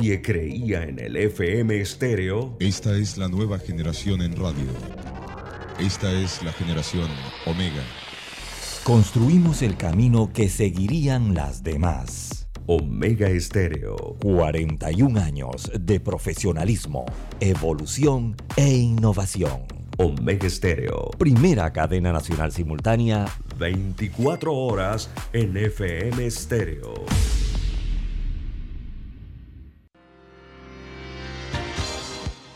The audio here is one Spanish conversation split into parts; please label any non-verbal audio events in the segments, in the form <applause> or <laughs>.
nadie creía en el FM estéreo, Esta es la nueva generación en radio. Esta es la generación Omega. Construimos el camino que seguirían las demás. Omega Estéreo. 41 años de profesionalismo, evolución e innovación. Omega Estéreo. Primera cadena nacional simultánea 24 horas en FM estéreo.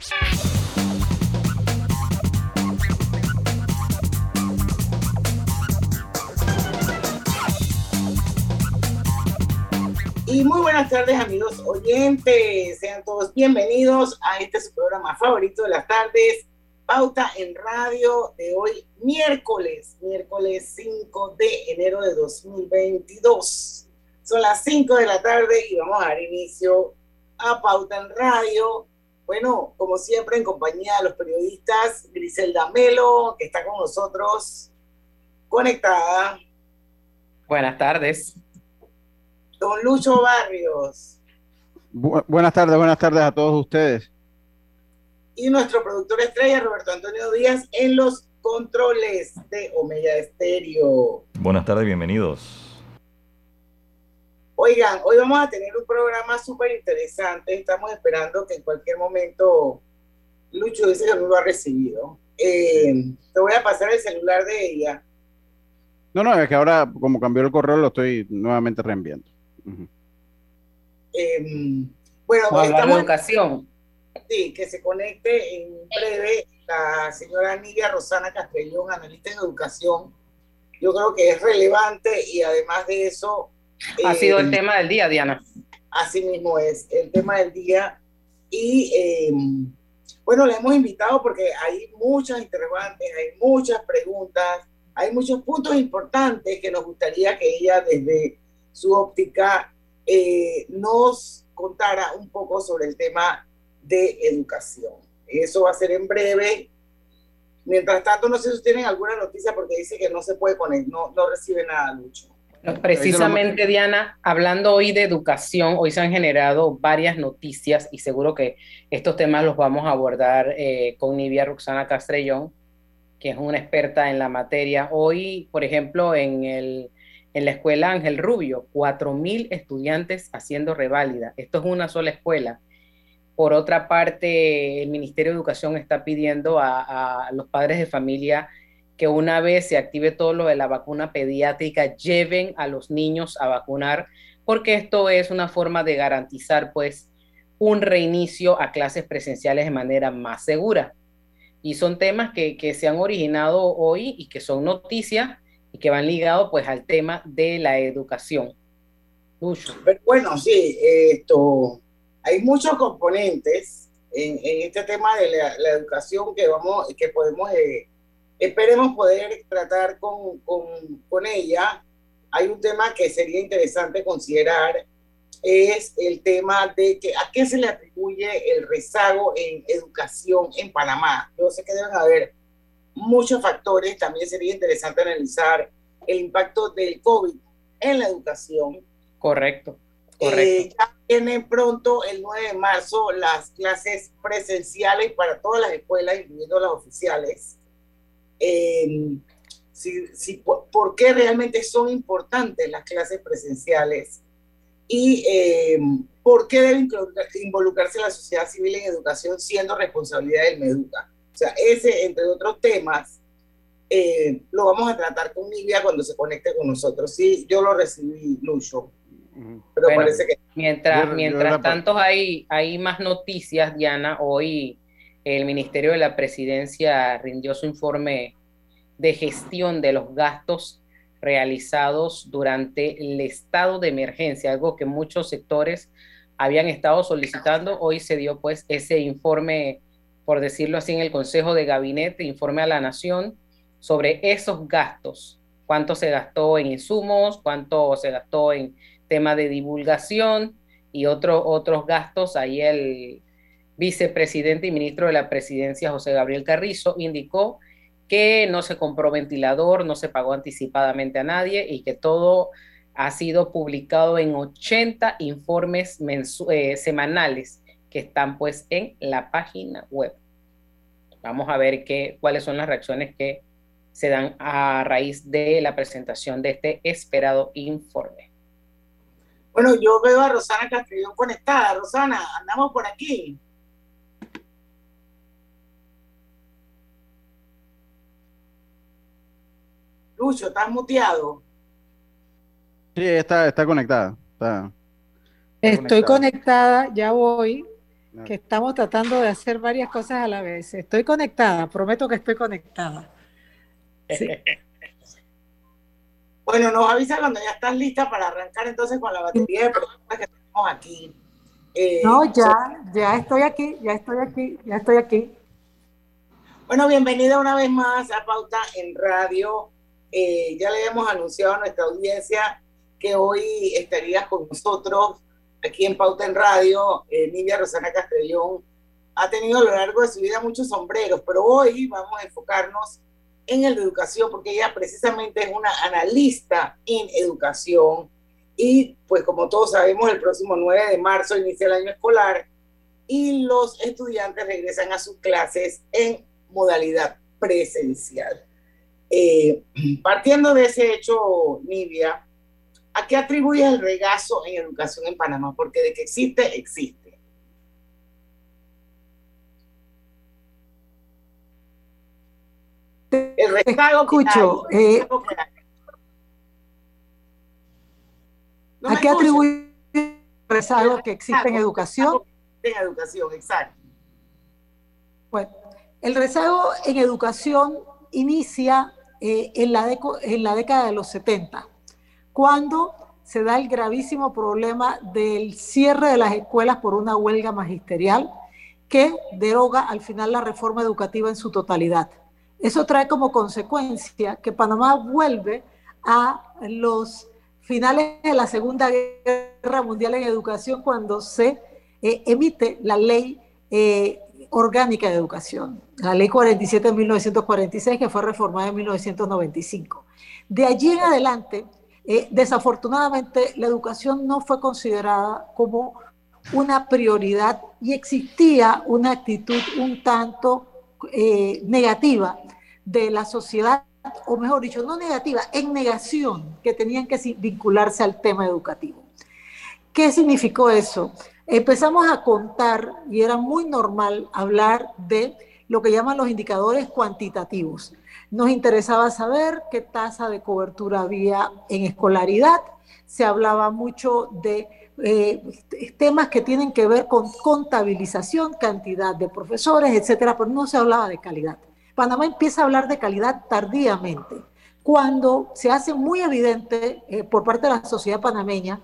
Y muy buenas tardes, amigos oyentes. Sean todos bienvenidos a este su programa favorito de las tardes, Pauta en Radio, de hoy, miércoles, miércoles 5 de enero de 2022. Son las 5 de la tarde y vamos a dar inicio a Pauta en Radio. Bueno, como siempre, en compañía de los periodistas Griselda Melo, que está con nosotros conectada. Buenas tardes. Don Lucho Barrios Bu- buenas tardes, buenas tardes a todos ustedes. y nuestro productor estrella Roberto Antonio Díaz en los controles de Omega Estéreo. Buenas tardes, bienvenidos. Oigan, hoy vamos a tener un programa súper interesante. Estamos esperando que en cualquier momento Lucho dice que no lo ha recibido. Eh, te voy a pasar el celular de ella. No, no, es que ahora como cambió el correo lo estoy nuevamente reenviando. Ujú. Eh, bueno, Vamos a hablar de estamos educación. sí, que se conecte en breve la señora Nidia Rosana Castellón, analista en educación. Yo creo que es relevante y además de eso... Ha eh, sido el tema del día, Diana. Así mismo es el tema del día. Y eh, bueno, le hemos invitado porque hay muchas interrogantes, hay muchas preguntas, hay muchos puntos importantes que nos gustaría que ella desde su óptica eh, nos contara un poco sobre el tema de educación. Eso va a ser en breve. Mientras tanto, no sé si tienen alguna noticia porque dice que no se puede poner, no, no recibe nada, Lucho. Precisamente, Diana, hablando hoy de educación, hoy se han generado varias noticias y seguro que estos temas los vamos a abordar eh, con Nivia Roxana Castrellón, que es una experta en la materia. Hoy, por ejemplo, en, el, en la escuela Ángel Rubio, 4.000 estudiantes haciendo reválida. Esto es una sola escuela. Por otra parte, el Ministerio de Educación está pidiendo a, a los padres de familia que una vez se active todo lo de la vacuna pediátrica, lleven a los niños a vacunar, porque esto es una forma de garantizar pues un reinicio a clases presenciales de manera más segura. Y son temas que, que se han originado hoy y que son noticias y que van ligados pues al tema de la educación. Pero bueno, sí, esto, hay muchos componentes en, en este tema de la, la educación que vamos, que podemos, eh, esperemos poder tratar con, con, con ella. Hay un tema que sería interesante considerar, es el tema de que a qué se le atribuye el rezago en educación en Panamá. Yo sé que deben haber muchos factores, también sería interesante analizar el impacto del COVID en la educación. Correcto, Eh, correcto. ya vienen pronto el 9 de marzo las clases presenciales para todas las escuelas, incluyendo las oficiales. Eh, si, si, por, ¿Por qué realmente son importantes las clases presenciales? Y eh, por qué debe involucrar- involucrarse la sociedad civil en educación siendo responsabilidad del MEDUCA. O sea, ese, entre otros temas, eh, lo vamos a tratar con Nivia cuando se conecte con nosotros. Sí, yo lo recibí, Lucho, pero Bueno, parece que Mientras, Yo- yo mientras la- tanto hay, hay más noticias, Diana, hoy el Ministerio de la Presidencia rindió su informe de gestión de los gastos realizados durante el estado de emergencia, algo que muchos sectores habían estado solicitando. Hoy se dio pues ese informe, por decirlo así, en el Consejo de Gabinete, informe a la Nación sobre esos gastos, cuánto se gastó en insumos, cuánto se gastó en tema de divulgación y otro, otros gastos. Ahí el vicepresidente y ministro de la presidencia, José Gabriel Carrizo, indicó que no se compró ventilador, no se pagó anticipadamente a nadie y que todo ha sido publicado en 80 informes eh, semanales que están pues en la página web. Vamos a ver qué, cuáles son las reacciones que se dan a raíz de la presentación de este esperado informe. Bueno, yo veo a Rosana Castrillón conectada. Rosana, andamos por aquí. Lucho, ¿estás muteado? Sí, está, está conectada. Estoy conectada. ya voy, que estamos tratando de hacer varias cosas a la vez. Estoy conectada, prometo que estoy conectada. <laughs> bueno, nos avisa cuando ya estás lista para arrancar entonces con la batería de preguntas que tenemos aquí. Eh, no, ya, ya estoy aquí, ya estoy aquí, ya estoy aquí. Bueno, bienvenida una vez más a Pauta en Radio. Eh, ya le hemos anunciado a nuestra audiencia que hoy estaría con nosotros aquí en Pauta en Radio. Eh, Nidia Rosana Castellón ha tenido a lo largo de su vida muchos sombreros, pero hoy vamos a enfocarnos en de educación porque ella precisamente es una analista en educación y pues como todos sabemos el próximo 9 de marzo inicia el año escolar y los estudiantes regresan a sus clases en modalidad presencial. Eh, partiendo de ese hecho, Nidia, ¿a qué atribuye el regazo en educación en Panamá? Porque de que existe, existe. El rezago Escucho, eh, ¿A qué atribuye el rezago que existe en educación? En educación, exacto. Bueno, el rezago en educación inicia eh, en, la década de los 70, cuando se da el gravísimo problema del cierre de las escuelas por una huelga magisterial que deroga al final la reforma educativa en su totalidad. Eso trae como consecuencia que Panamá vuelve a los finales de la Segunda Guerra Mundial en educación cuando se eh, emite la ley eh, orgánica de educación, la ley 47 de 1946 que fue reformada en 1995. De allí en adelante, eh, desafortunadamente, la educación no fue considerada como una prioridad y existía una actitud un tanto eh, negativa de la sociedad, o mejor dicho, no negativa, en negación, que tenían que vincularse al tema educativo. ¿Qué significó eso? Empezamos a contar, y era muy normal hablar de lo que llaman los indicadores cuantitativos. Nos interesaba saber qué tasa de cobertura había en escolaridad, se hablaba mucho de eh, temas que tienen que ver con contabilización, cantidad de profesores, etcétera, pero no se hablaba de calidad. Panamá empieza a hablar de calidad tardíamente, cuando se hace muy evidente eh, por parte de la sociedad panameña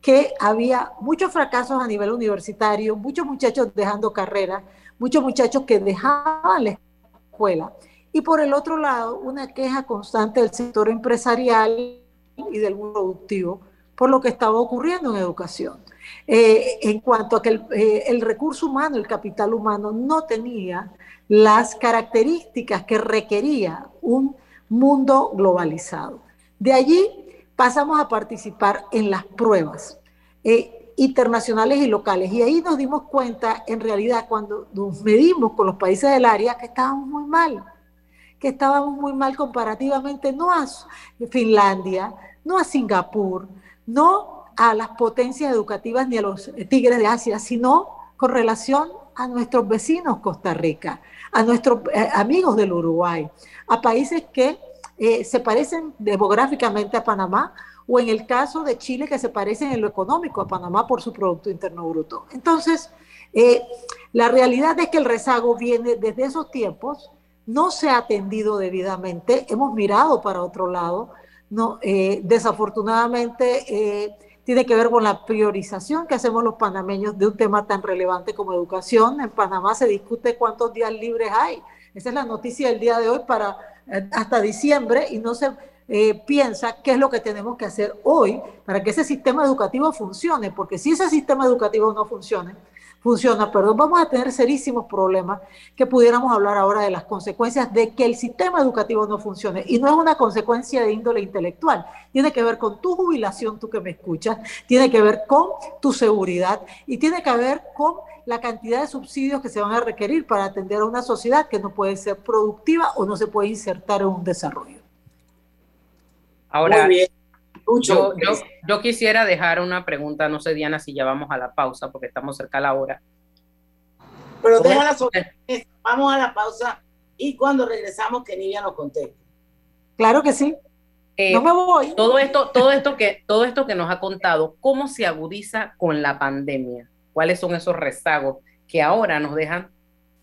que había muchos fracasos a nivel universitario, muchos muchachos dejando carrera, muchos muchachos que dejaban la escuela. Y por el otro lado, una queja constante del sector empresarial y del mundo productivo por lo que estaba ocurriendo en educación. Eh, en cuanto a que eh, el recurso humano, el capital humano, no tenía las características que requería un mundo globalizado. De allí pasamos a participar en las pruebas eh, internacionales y locales. Y ahí nos dimos cuenta, en realidad, cuando nos medimos con los países del área, que estábamos muy mal, que estábamos muy mal comparativamente, no a Finlandia, no a Singapur, no a las potencias educativas ni a los tigres de Asia, sino con relación a nuestros vecinos Costa Rica, a nuestros eh, amigos del Uruguay, a países que eh, se parecen demográficamente a Panamá, o en el caso de Chile, que se parecen en lo económico a Panamá por su Producto Interno Bruto. Entonces, eh, la realidad es que el rezago viene desde esos tiempos, no se ha atendido debidamente, hemos mirado para otro lado, no, eh, desafortunadamente tiene que ver con la priorización que hacemos los panameños de un tema tan relevante como educación. En Panamá se discute cuántos días libres hay. Esa es la noticia del día de hoy para hasta diciembre y no se eh, piensa qué es lo que tenemos que hacer hoy para que ese sistema educativo funcione, porque si ese sistema educativo no funciona, funciona, perdón, vamos a tener serísimos problemas que pudiéramos hablar ahora de las consecuencias de que el sistema educativo no funcione. Y no es una consecuencia de índole intelectual, tiene que ver con tu jubilación, tú que me escuchas, tiene que ver con tu seguridad y tiene que ver con la cantidad de subsidios que se van a requerir para atender a una sociedad que no puede ser productiva o no se puede insertar en un desarrollo. Ahora, yo, yo, quisiera dejar una pregunta, no sé Diana si ya vamos a la pausa porque estamos cerca a la hora. Pero déjala sobre vamos a la pausa y cuando regresamos que Nidia nos conteste. Claro que sí. Eh, no me voy. Todo esto, todo esto que, todo esto que nos ha contado, ¿cómo se agudiza con la pandemia? ¿Cuáles son esos rezagos que ahora nos dejan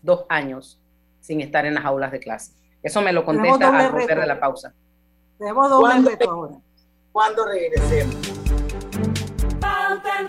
dos años sin estar en las aulas de clase? Eso me lo contesta al volver de la pausa. Tenemos doble reto ahora cuando regresemos. Pauta en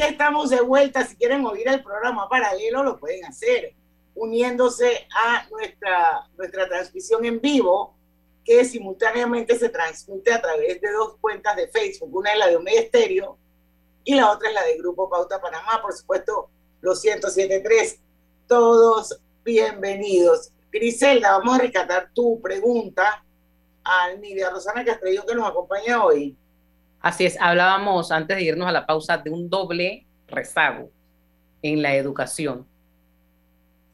Estamos de vuelta. Si quieren oír el programa paralelo, lo pueden hacer uniéndose a nuestra, nuestra transmisión en vivo, que simultáneamente se transmite a través de dos cuentas de Facebook. Una es la de Omega Estéreo y la otra es la de Grupo Pauta Panamá, por supuesto, los 107.3. Todos bienvenidos. Griselda, vamos a rescatar tu pregunta a Nidia Rosana Castrello que nos acompaña hoy. Así es, hablábamos antes de irnos a la pausa de un doble rezago en la educación.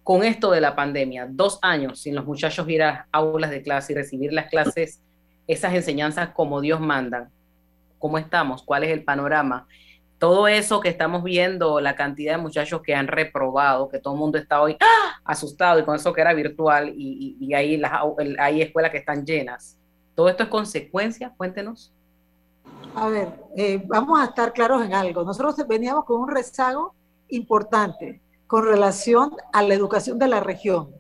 Con esto de la pandemia, dos años sin los muchachos ir a aulas de clase y recibir las clases, esas enseñanzas como Dios manda. ¿Cómo estamos? ¿Cuál es el panorama? Todo eso que estamos viendo, la cantidad de muchachos que han reprobado, que todo el mundo está hoy ¡ah! asustado y con eso que era virtual y, y, hay, las, hay escuelas que están llenas. ¿Todo esto es consecuencia? Cuéntenos. A ver, eh, vamos a estar claros en algo. Nosotros veníamos con un rezago importante con relación a la educación de la región.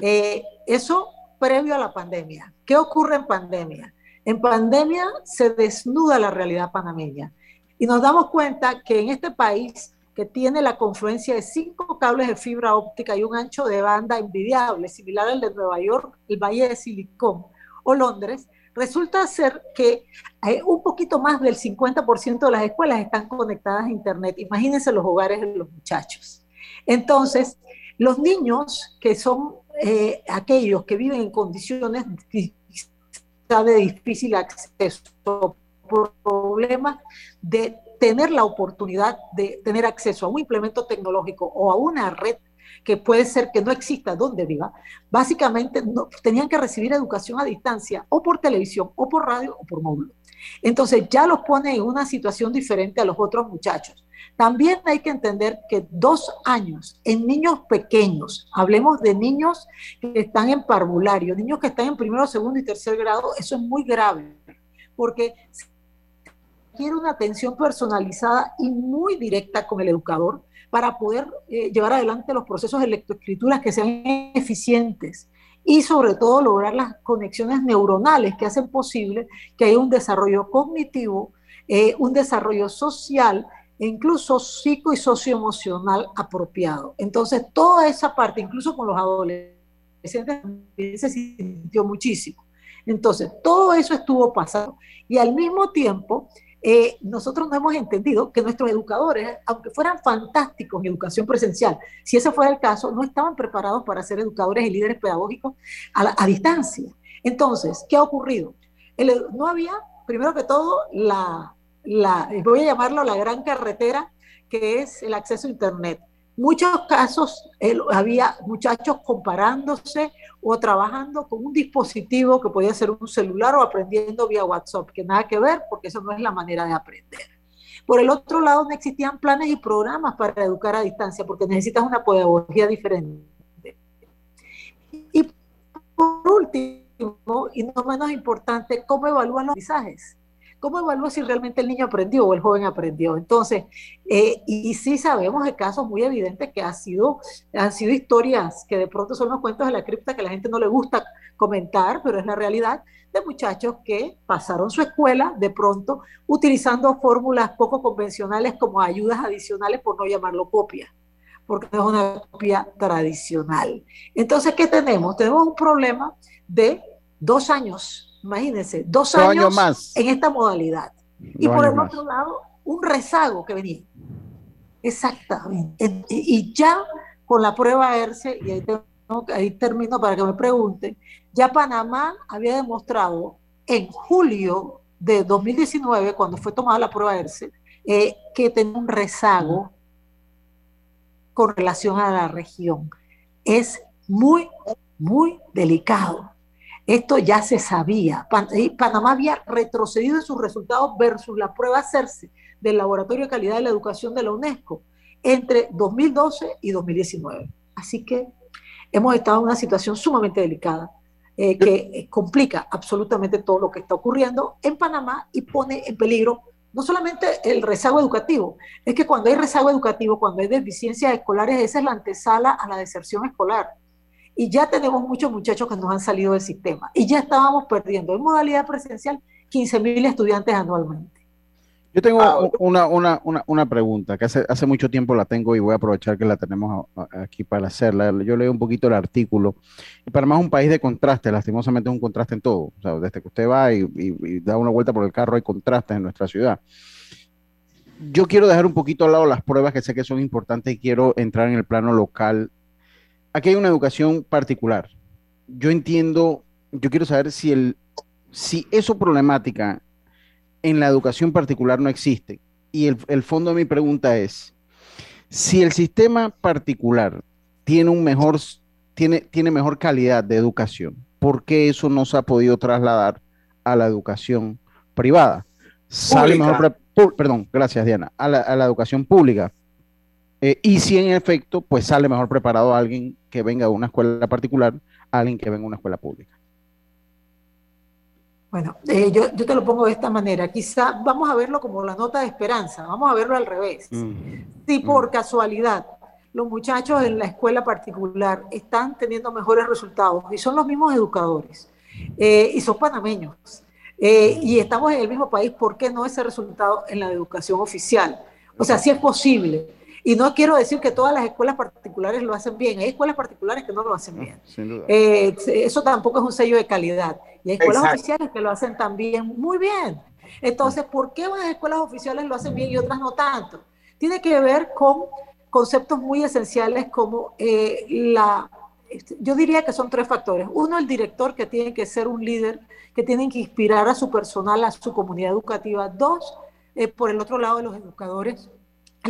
Eh, eso previo a la pandemia. ¿Qué ocurre en pandemia? En pandemia se desnuda la realidad panameña y nos damos cuenta que en este país que tiene la confluencia de cinco cables de fibra óptica y un ancho de banda envidiable, similar al de Nueva York, el Valle de Silicón o Londres, Resulta ser que eh, un poquito más del 50% de las escuelas están conectadas a Internet. Imagínense los hogares de los muchachos. Entonces, los niños que son eh, aquellos que viven en condiciones de difícil acceso, problemas de tener la oportunidad de tener acceso a un implemento tecnológico o a una red que puede ser que no exista donde viva, básicamente no, tenían que recibir educación a distancia o por televisión o por radio o por módulo. Entonces ya los pone en una situación diferente a los otros muchachos. También hay que entender que dos años en niños pequeños, hablemos de niños que están en parvulario, niños que están en primero, segundo y tercer grado, eso es muy grave, porque quiere una atención personalizada y muy directa con el educador para poder eh, llevar adelante los procesos de lectoescrituras que sean eficientes y sobre todo lograr las conexiones neuronales que hacen posible que haya un desarrollo cognitivo, eh, un desarrollo social e incluso psico y socioemocional apropiado. Entonces, toda esa parte, incluso con los adolescentes, se sintió muchísimo. Entonces, todo eso estuvo pasando. Y al mismo tiempo, eh, nosotros no hemos entendido que nuestros educadores, aunque fueran fantásticos en educación presencial, si ese fuera el caso, no estaban preparados para ser educadores y líderes pedagógicos a, distancia. Entonces, ¿qué ha ocurrido? no había, primero que todo, la, voy a llamarlo la gran carretera, que es el acceso a Internet. Muchos casos había muchachos comparándose o trabajando con un dispositivo que podía ser un celular o aprendiendo vía WhatsApp, que nada que ver porque eso no es la manera de aprender. Por el otro lado, no existían planes y programas para educar a distancia porque necesitas una pedagogía diferente. Y por último, y no menos importante, ¿cómo evalúan los aprendizajes? ¿Cómo evalúo si realmente el niño aprendió o el joven aprendió? Entonces, eh, y, sí sabemos de casos muy evidentes que han sido historias que de pronto son los cuentos de la cripta que a la gente no le gusta comentar, pero es la realidad de muchachos que pasaron su escuela de pronto utilizando fórmulas poco convencionales como ayudas adicionales, por no llamarlo copia, porque es una copia tradicional. Entonces, ¿qué tenemos? Tenemos un problema de dos años Imagínense, dos, años, más. en esta modalidad. y por el otro lado, un rezago que venía. Exactamente. Y ya con la prueba ERCE, y ahí, ahí termino para que me pregunten, ya Panamá había demostrado en julio de 2019, cuando fue tomada la prueba ERCE, eh, que tenía un rezago con relación a la región. Es muy, muy delicado. Esto ya se sabía. Panamá había retrocedido en sus resultados versus la prueba hacerse del Laboratorio de Calidad de la Educación de la UNESCO entre 2012 y 2019. Así que hemos estado en una situación sumamente delicada eh, que complica absolutamente todo lo que está ocurriendo en Panamá y pone en peligro no solamente el rezago educativo, es que cuando hay rezago educativo, cuando hay deficiencias escolares, esa es la antesala a la deserción escolar y ya tenemos muchos muchachos que nos han salido del sistema y ya estábamos perdiendo en modalidad presencial 15 mil estudiantes anualmente. Yo tengo ah, una, una, una, una, pregunta que hace, hace mucho tiempo la tengo y voy a aprovechar que la tenemos aquí para hacerla. Yo leo un poquito el artículo y para más un país de contraste, lastimosamente es un contraste en todo. O sea, desde que usted va y, y da una vuelta por el carro hay contrastes en nuestra ciudad yo quiero dejar un poquito al lado las pruebas que sé que son importantes y quiero entrar en el plano local aquí hay una educación particular. Yo entiendo, yo quiero saber si, el, si eso problemática en la educación particular no existe. Y el, fondo de mi pregunta es, si el sistema particular tiene, un mejor, tiene, tiene mejor calidad de educación, ¿por qué eso no se ha podido trasladar a la educación privada? Sale mejor, perdón, gracias Diana, a la, a la educación pública. Eh, y si en efecto, pues sale mejor preparado alguien que venga de una escuela particular a alguien que venga de una escuela pública. Bueno, eh, yo, yo, te lo pongo de esta manera. Quizá vamos a verlo como la nota de esperanza, vamos a verlo al revés. Mm. Si por mm. casualidad los muchachos en la escuela particular están teniendo mejores resultados y son los mismos educadores eh, y son panameños y estamos en el mismo país, ¿por qué no ese resultado en la educación oficial? O sea, sí es posible. Y no quiero decir que todas las escuelas particulares lo hacen bien, hay escuelas particulares que no lo hacen bien. Eh, eso tampoco es un sello de calidad. Y hay escuelas oficiales que lo hacen también muy bien. Entonces, ¿por qué unas escuelas oficiales lo hacen bien y otras no tanto? Tiene que ver con conceptos muy esenciales como eh, la... Yo diría que son tres factores. Uno, el director que tiene que ser un líder, que tiene que inspirar a su personal, a su comunidad educativa. Dos, eh, por el otro lado de los educadores,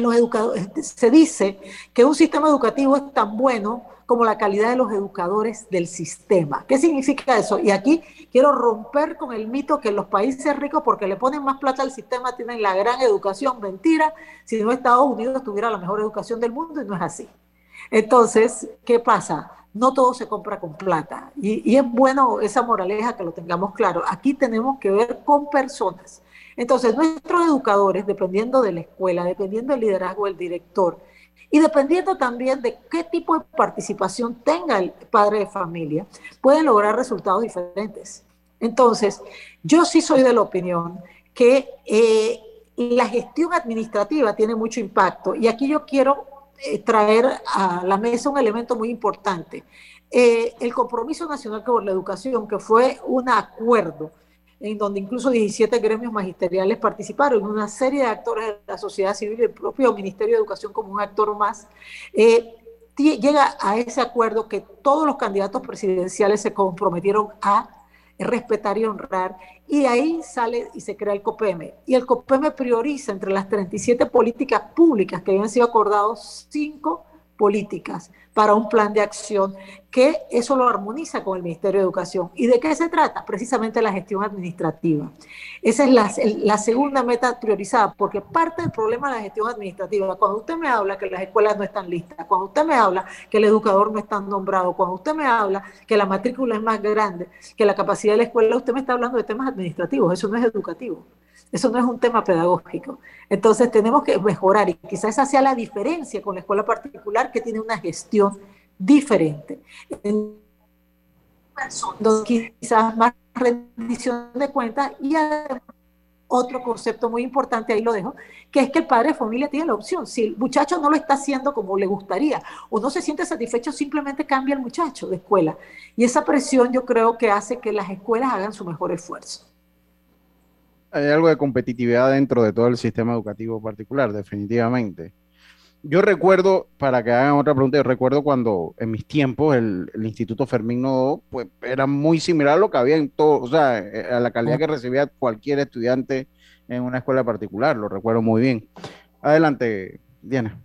los educadores, se dice que un sistema educativo es tan bueno como la calidad de los educadores del sistema. ¿Qué significa eso? Y aquí quiero romper con el mito que los países ricos, porque le ponen más plata al sistema, tienen la gran educación. Mentira, si no Estados Unidos tuviera la mejor educación del mundo y no es así. Entonces, ¿qué pasa? No todo se compra con plata. Y, y es bueno esa moraleja que lo tengamos claro. Aquí tenemos que ver con personas. Entonces, nuestros educadores, dependiendo de la escuela, dependiendo del liderazgo del director, y dependiendo también de qué tipo de participación tenga el padre de familia, pueden lograr resultados diferentes. Entonces, yo sí soy de la opinión que eh, la gestión administrativa tiene mucho impacto y aquí yo quiero eh, traer a la mesa un elemento muy importante. Eh, el compromiso nacional por la educación, que fue un acuerdo en donde incluso 17 gremios magisteriales participaron, una serie de actores de la sociedad civil y el propio Ministerio de Educación como un actor más, eh, llega a ese acuerdo que todos los candidatos presidenciales se comprometieron a respetar y honrar, y ahí sale y se crea el COPEM. Y el COPEM prioriza entre las 37 políticas públicas que habían sido acordados cinco políticas para un plan de acción que eso lo armoniza con el Ministerio de Educación. ¿Y de qué se trata? Precisamente la gestión administrativa. Esa es la, segunda meta priorizada, porque parte del problema de la gestión administrativa, cuando usted me habla que las escuelas no están listas, cuando usted me habla que el educador no está nombrado, cuando usted me habla que la matrícula es más grande, que la capacidad de la escuela, usted me está hablando de temas administrativos, eso no es educativo. Eso no es un tema pedagógico. Entonces tenemos que mejorar y quizás esa sea la diferencia con la escuela particular que tiene una gestión diferente. Donde quizás más rendición de cuentas y además otro concepto muy importante, ahí lo dejo, que es que el padre de familia tiene la opción. Si el muchacho no lo está haciendo como le gustaría o no se siente satisfecho, simplemente cambia el muchacho de escuela. Y esa presión yo creo que hace que las escuelas hagan su mejor esfuerzo hay algo de competitividad dentro de todo el sistema educativo particular, definitivamente. Yo recuerdo, para que hagan otra pregunta, yo recuerdo cuando en mis tiempos el, Instituto Fermín Nodo pues, era muy similar a lo que había en todo, o sea, eh, a la calidad que recibía cualquier estudiante en una escuela particular, lo recuerdo muy bien. Adelante, Diana.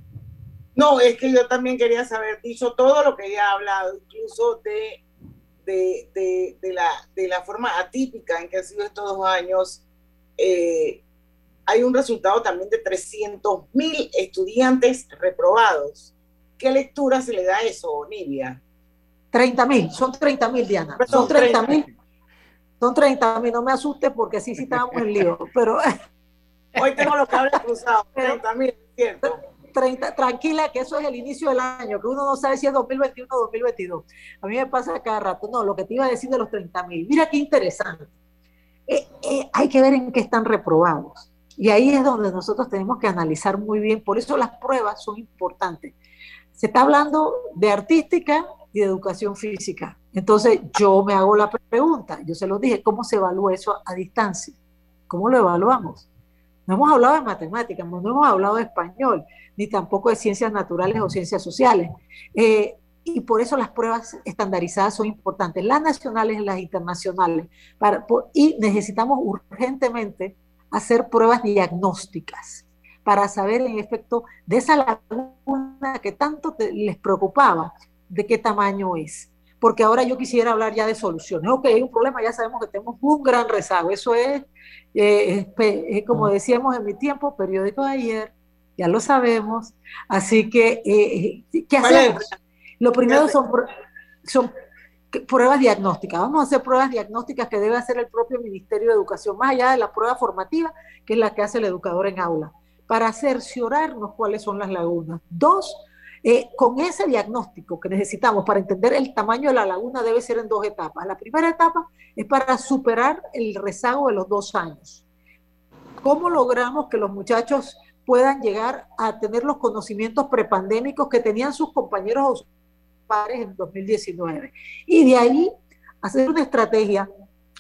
No, es que yo también quería saber, dicho todo lo que ya ha hablado, incluso de, de, de, la, de la forma atípica en que han sido estos dos años eh, hay un resultado también de 300 mil estudiantes reprobados. ¿Qué lectura se le da a eso, Nivia? 30 mil, son 30 mil, Diana. son 30 mil. Son 30 mil, no me asustes porque sí, sí estábamos en lío, pero... <laughs> Hoy tengo los cables cruzados, 30 mil, cierto. 30, tranquila, que eso es el inicio del año, que uno no sabe si es 2021 o 2022. A mí me pasa cada rato. No, lo que te iba a decir de los 30 mil. Mira qué interesante. Eh, eh, hay que ver en qué están reprobados. Y ahí es donde nosotros tenemos que analizar muy bien. Por eso las pruebas son importantes. Se está hablando de artística y de educación física. Entonces yo me hago la pregunta, yo se lo dije, ¿cómo se evalúa eso a, distancia? ¿Cómo lo evaluamos? No hemos hablado de matemáticas, no hemos hablado de español, ni tampoco de ciencias naturales o ciencias sociales. Eh, y por eso las pruebas estandarizadas son importantes, las nacionales y las internacionales. Y necesitamos urgentemente hacer pruebas diagnósticas para saber en efecto de esa laguna que tanto les preocupaba, de qué tamaño es. Porque ahora yo quisiera hablar ya de soluciones. Ok, hay un problema, ya sabemos que tenemos un gran rezago. Eso es, eh, como decíamos en mi tiempo, periódico de ayer, ya lo sabemos. Así que, eh, eh, ¿qué hacemos? Lo primero son, son pruebas diagnósticas. Vamos a hacer pruebas diagnósticas que debe hacer el propio Ministerio de Educación, más allá de la prueba formativa, que es la que hace el educador en aula, para cerciorarnos cuáles son las lagunas. Dos, eh, con ese diagnóstico que necesitamos para entender el tamaño de la laguna debe ser en dos etapas. La primera etapa es para superar el rezago de los dos años. ¿Cómo logramos que los muchachos puedan llegar a tener los conocimientos prepandémicos que tenían sus compañeros pares en 2019. Y de ahí hacer una estrategia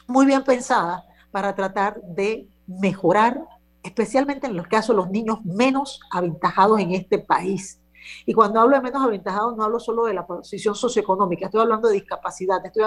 muy bien pensada para tratar de mejorar, especialmente en los casos de los niños menos aventajados en este país. Y cuando hablo de menos aventajados, no hablo solo de la posición socioeconómica, estoy hablando de discapacidad, estoy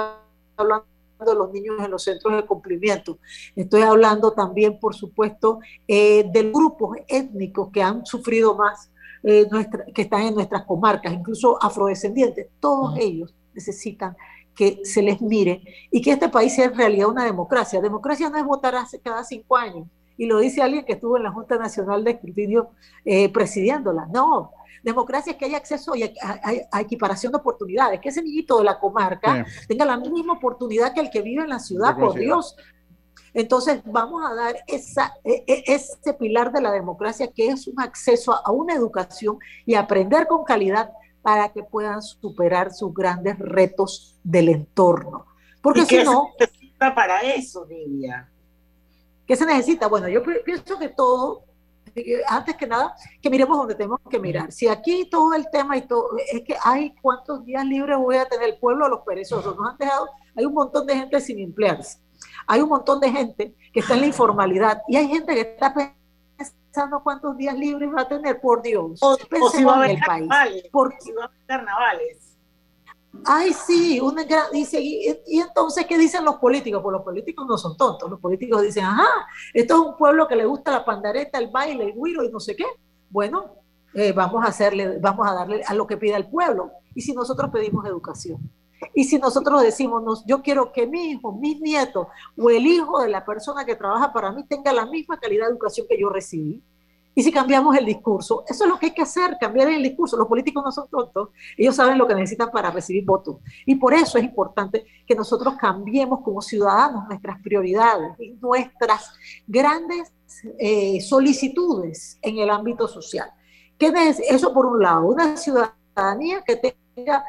hablando de los niños en los centros de cumplimiento. Estoy hablando también, por supuesto, eh, de grupos étnicos que han sufrido más, eh, que están en nuestras comarcas, incluso afrodescendientes. Todos ellos necesitan que se les mire y que este país sea en realidad una democracia. Democracia no es votar hace cada cinco años, y lo dice alguien que estuvo en la Junta Nacional de Escrutinio eh, presidiéndola. No, democracia es que haya acceso a, equiparación de oportunidades, que ese niñito de la comarca tenga la misma oportunidad que el que vive en la ciudad, por Dios. Entonces vamos a dar esa, e, e, ese pilar de la democracia que es un acceso a una educación y aprender con calidad para que puedan superar sus grandes retos del entorno. Porque si no... Se necesita para eso, Nidia? ¿Qué se necesita? Bueno, yo pienso que todo, eh, antes que nada, que miremos donde tenemos que mirar. Si aquí todo el tema y todo, es que hay cuántos días libres voy a tener el pueblo a los perezosos. Nos han dejado, hay un montón de gente sin emplearse. Hay un montón de gente que está en la informalidad y hay gente que está pensando cuántos días libres va a tener, por Dios. O, si va a haber carnavales. Porque, si va a haber carnavales. Ay, sí, una dice, y, entonces, ¿qué dicen los políticos? Pues los políticos no son tontos, los políticos dicen, ajá, esto es un pueblo que le gusta la pandareta, el baile, el guiro y no sé qué. Bueno, eh, vamos a hacerle, vamos a darle a lo que pida el pueblo. Y si nosotros pedimos educación, y si nosotros decimos, yo quiero que mi hijo, mis nietos o el hijo de la persona que trabaja para mí tenga la misma calidad de educación que yo recibí, y si cambiamos el discurso, eso es lo que hay que hacer, cambiar el discurso. Los políticos no son tontos, ellos saben lo que necesitan para recibir votos. Y por eso es importante que nosotros cambiemos como ciudadanos nuestras prioridades y nuestras grandes eh, solicitudes en el ámbito social. ¿Qué es eso por un lado? Una ciudadanía que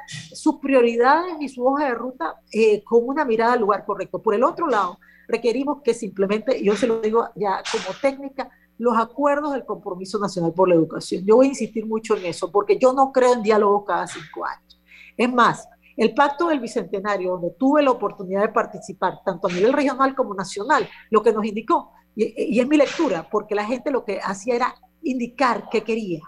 sus prioridades y su hoja de ruta eh, con una mirada al lugar correcto. Por el otro lado, requerimos que simplemente, yo se lo digo ya como técnica, los acuerdos del Compromiso Nacional por la Educación. Yo voy a insistir mucho en eso, porque yo no creo en diálogo cada cinco años. Es más, el Pacto del Bicentenario, donde tuve la oportunidad de participar, tanto a nivel regional como nacional, lo que nos indicó, y, es mi lectura, porque la gente lo que hacía era indicar qué quería.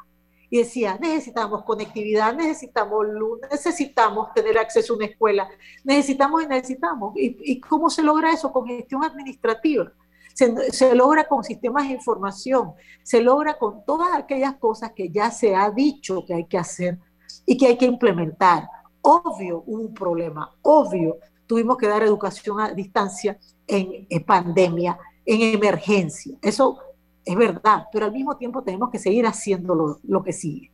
Y decía, necesitamos conectividad, necesitamos luz, necesitamos tener acceso a una escuela, necesitamos y necesitamos. y cómo se logra eso? Con gestión administrativa se, logra con sistemas de información, se logra con todas aquellas cosas que ya se ha dicho que hay que hacer y que hay que implementar. Obvio hubo un problema, obvio tuvimos que dar educación a distancia en, pandemia, en emergencia. Eso es verdad, pero al mismo tiempo tenemos que seguir haciendo lo, que sigue.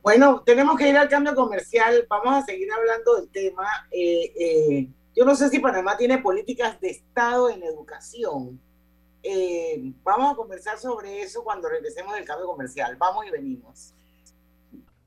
Bueno, tenemos que ir al cambio comercial. Vamos a seguir hablando del tema. Eh, eh, yo no sé si Panamá tiene políticas de Estado en educación. Eh, vamos a conversar sobre eso cuando regresemos del cambio comercial. Vamos y venimos.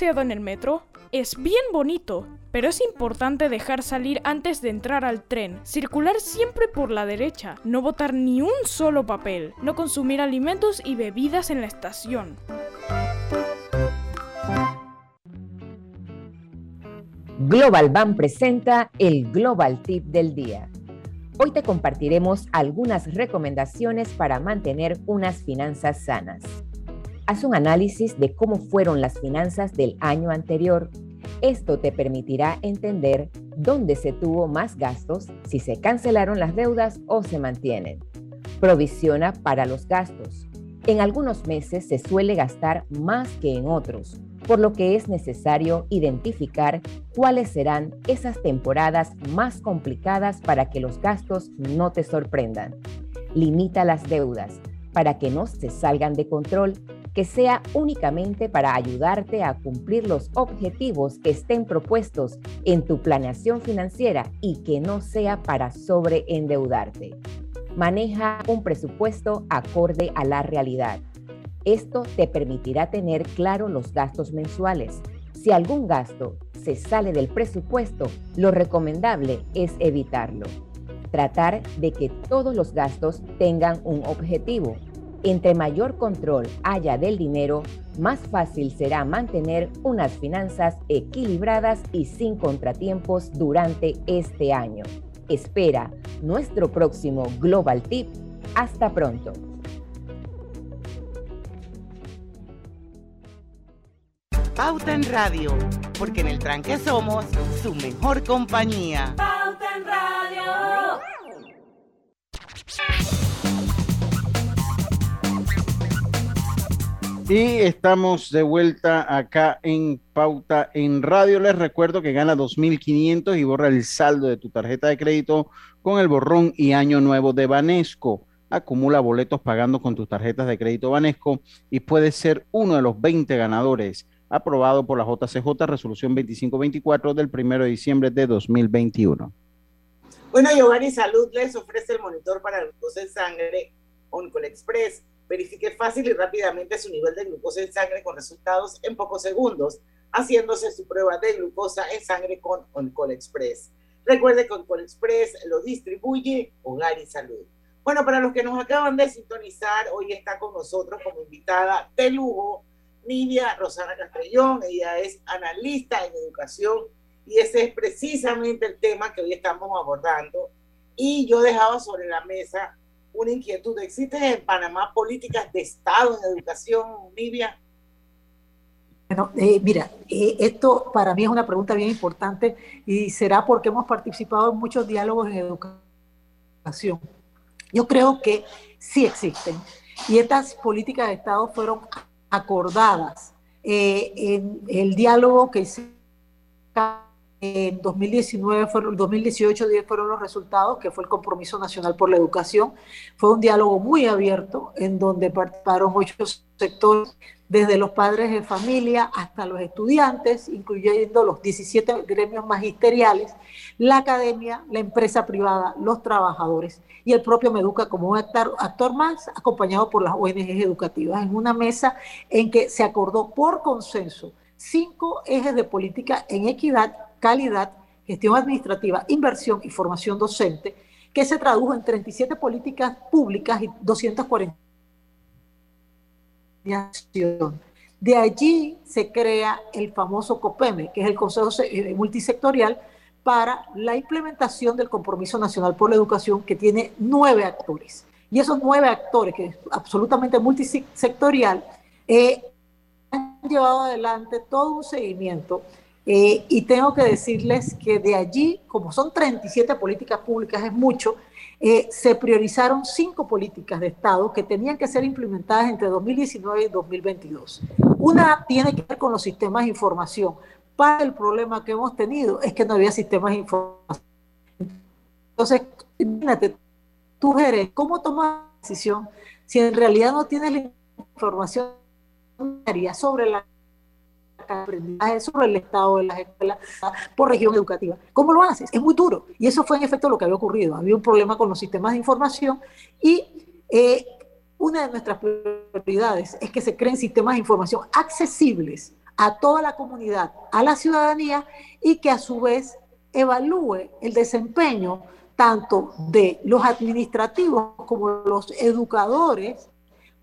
Hola, ¿has paseado en el metro? es bien bonito, pero es importante dejar salir antes de entrar al tren, circular siempre por la derecha, no botar ni un solo papel, no consumir alimentos y bebidas en la estación. Global Bank presenta el Global Tip del día. Hoy te compartiremos algunas recomendaciones para mantener unas finanzas sanas. Haz un análisis de cómo fueron las finanzas del año anterior. Esto te permitirá entender dónde se tuvo más gastos, si se cancelaron las deudas o se mantienen. Provisiona para los gastos. En algunos meses se suele gastar más que en otros, por lo que es necesario identificar cuáles serán esas temporadas más complicadas para que los gastos no te sorprendan. Limita las deudas para que no se salgan de control, que sea únicamente para ayudarte a cumplir los objetivos que estén propuestos en tu planeación financiera y que no sea para sobreendeudarte. Maneja un presupuesto acorde a la realidad esto te permitirá tener claro los gastos mensuales. Si algún gasto se sale del presupuesto, lo recomendable es evitarlo. Tratar de que todos los gastos tengan un objetivo. Entre mayor control haya del dinero, más fácil será mantener unas finanzas equilibradas y sin contratiempos durante este año. Espera nuestro próximo Global Tip. Hasta pronto. Pauta en Radio, porque en el tranque somos su mejor compañía. Y estamos de vuelta acá en Pauta en Radio. Les recuerdo que gana 2.500 y borra el saldo de tu tarjeta de crédito con el borrón y año nuevo de Banesco. Acumula boletos pagando con tus tarjetas de crédito Banesco y puedes ser uno de los 20 ganadores aprobado por la JCJ, resolución 2524 del 1 de diciembre de 2021. Bueno, Giovanni Salud les ofrece el monitor para glucosa en sangre Oncol Express. Verifique fácil y rápidamente su nivel de glucosa en sangre con resultados en pocos segundos, haciéndose su prueba de glucosa en sangre con Oncol Express. Recuerde que Oncol Express lo distribuye Hogar y Salud. Bueno, para los que nos acaban de sintonizar, hoy está con nosotros como invitada de lujo Nidia Rosana Castellón, ella es analista en educación y ese es precisamente el tema que hoy estamos abordando. Y yo dejaba sobre la mesa una inquietud. ¿Existen en Panamá políticas de Estado en educación, Nidia? Bueno, eh, mira, eh, esto para mí es una pregunta bien importante y será porque hemos participado en muchos diálogos en educación. Yo creo que sí existen y estas políticas de Estado fueron acordadas eh, en el diálogo que hicimos en 2019, fueron, 2018 fueron los resultados, que fue el Compromiso Nacional por la Educación. Fue un diálogo muy abierto en donde participaron muchos sectores, desde los padres de familia hasta los estudiantes, incluyendo los 17 gremios magisteriales, la academia, la empresa privada, los trabajadores y el propio Meduca como un actor, actor más, acompañado por las ONGs educativas, en una mesa en que se acordó por consenso cinco ejes de política en equidad, calidad, gestión administrativa, inversión y formación docente, que se tradujo en 37 políticas públicas y 240 de allí se crea el famoso COPEME, que es el Consejo eh, Multisectorial para la implementación del Compromiso Nacional por la Educación, que tiene nueve actores. Y esos nueve actores, que es absolutamente multisectorial, eh, llevado adelante todo un seguimiento. Eh, y tengo que decirles que de allí, como son 37 políticas públicas, es mucho, eh, se priorizaron cinco políticas de Estado que tenían que ser implementadas entre 2019 y 2022. Una tiene que ver con los sistemas de información. Para el problema que hemos tenido es que no había sistemas de información. Entonces, imagínate, tú eres, ¿cómo tomas decisión si en realidad no tienes la información sobre la el estado de las escuelas por región educativa. ¿Cómo lo haces? Es muy duro. Y eso fue en efecto lo que había ocurrido. Había un problema con los sistemas de información y eh, una de nuestras prioridades es que se creen sistemas de información accesibles a toda la comunidad, a la ciudadanía y que a su vez evalúe el desempeño tanto de los administrativos como los educadores,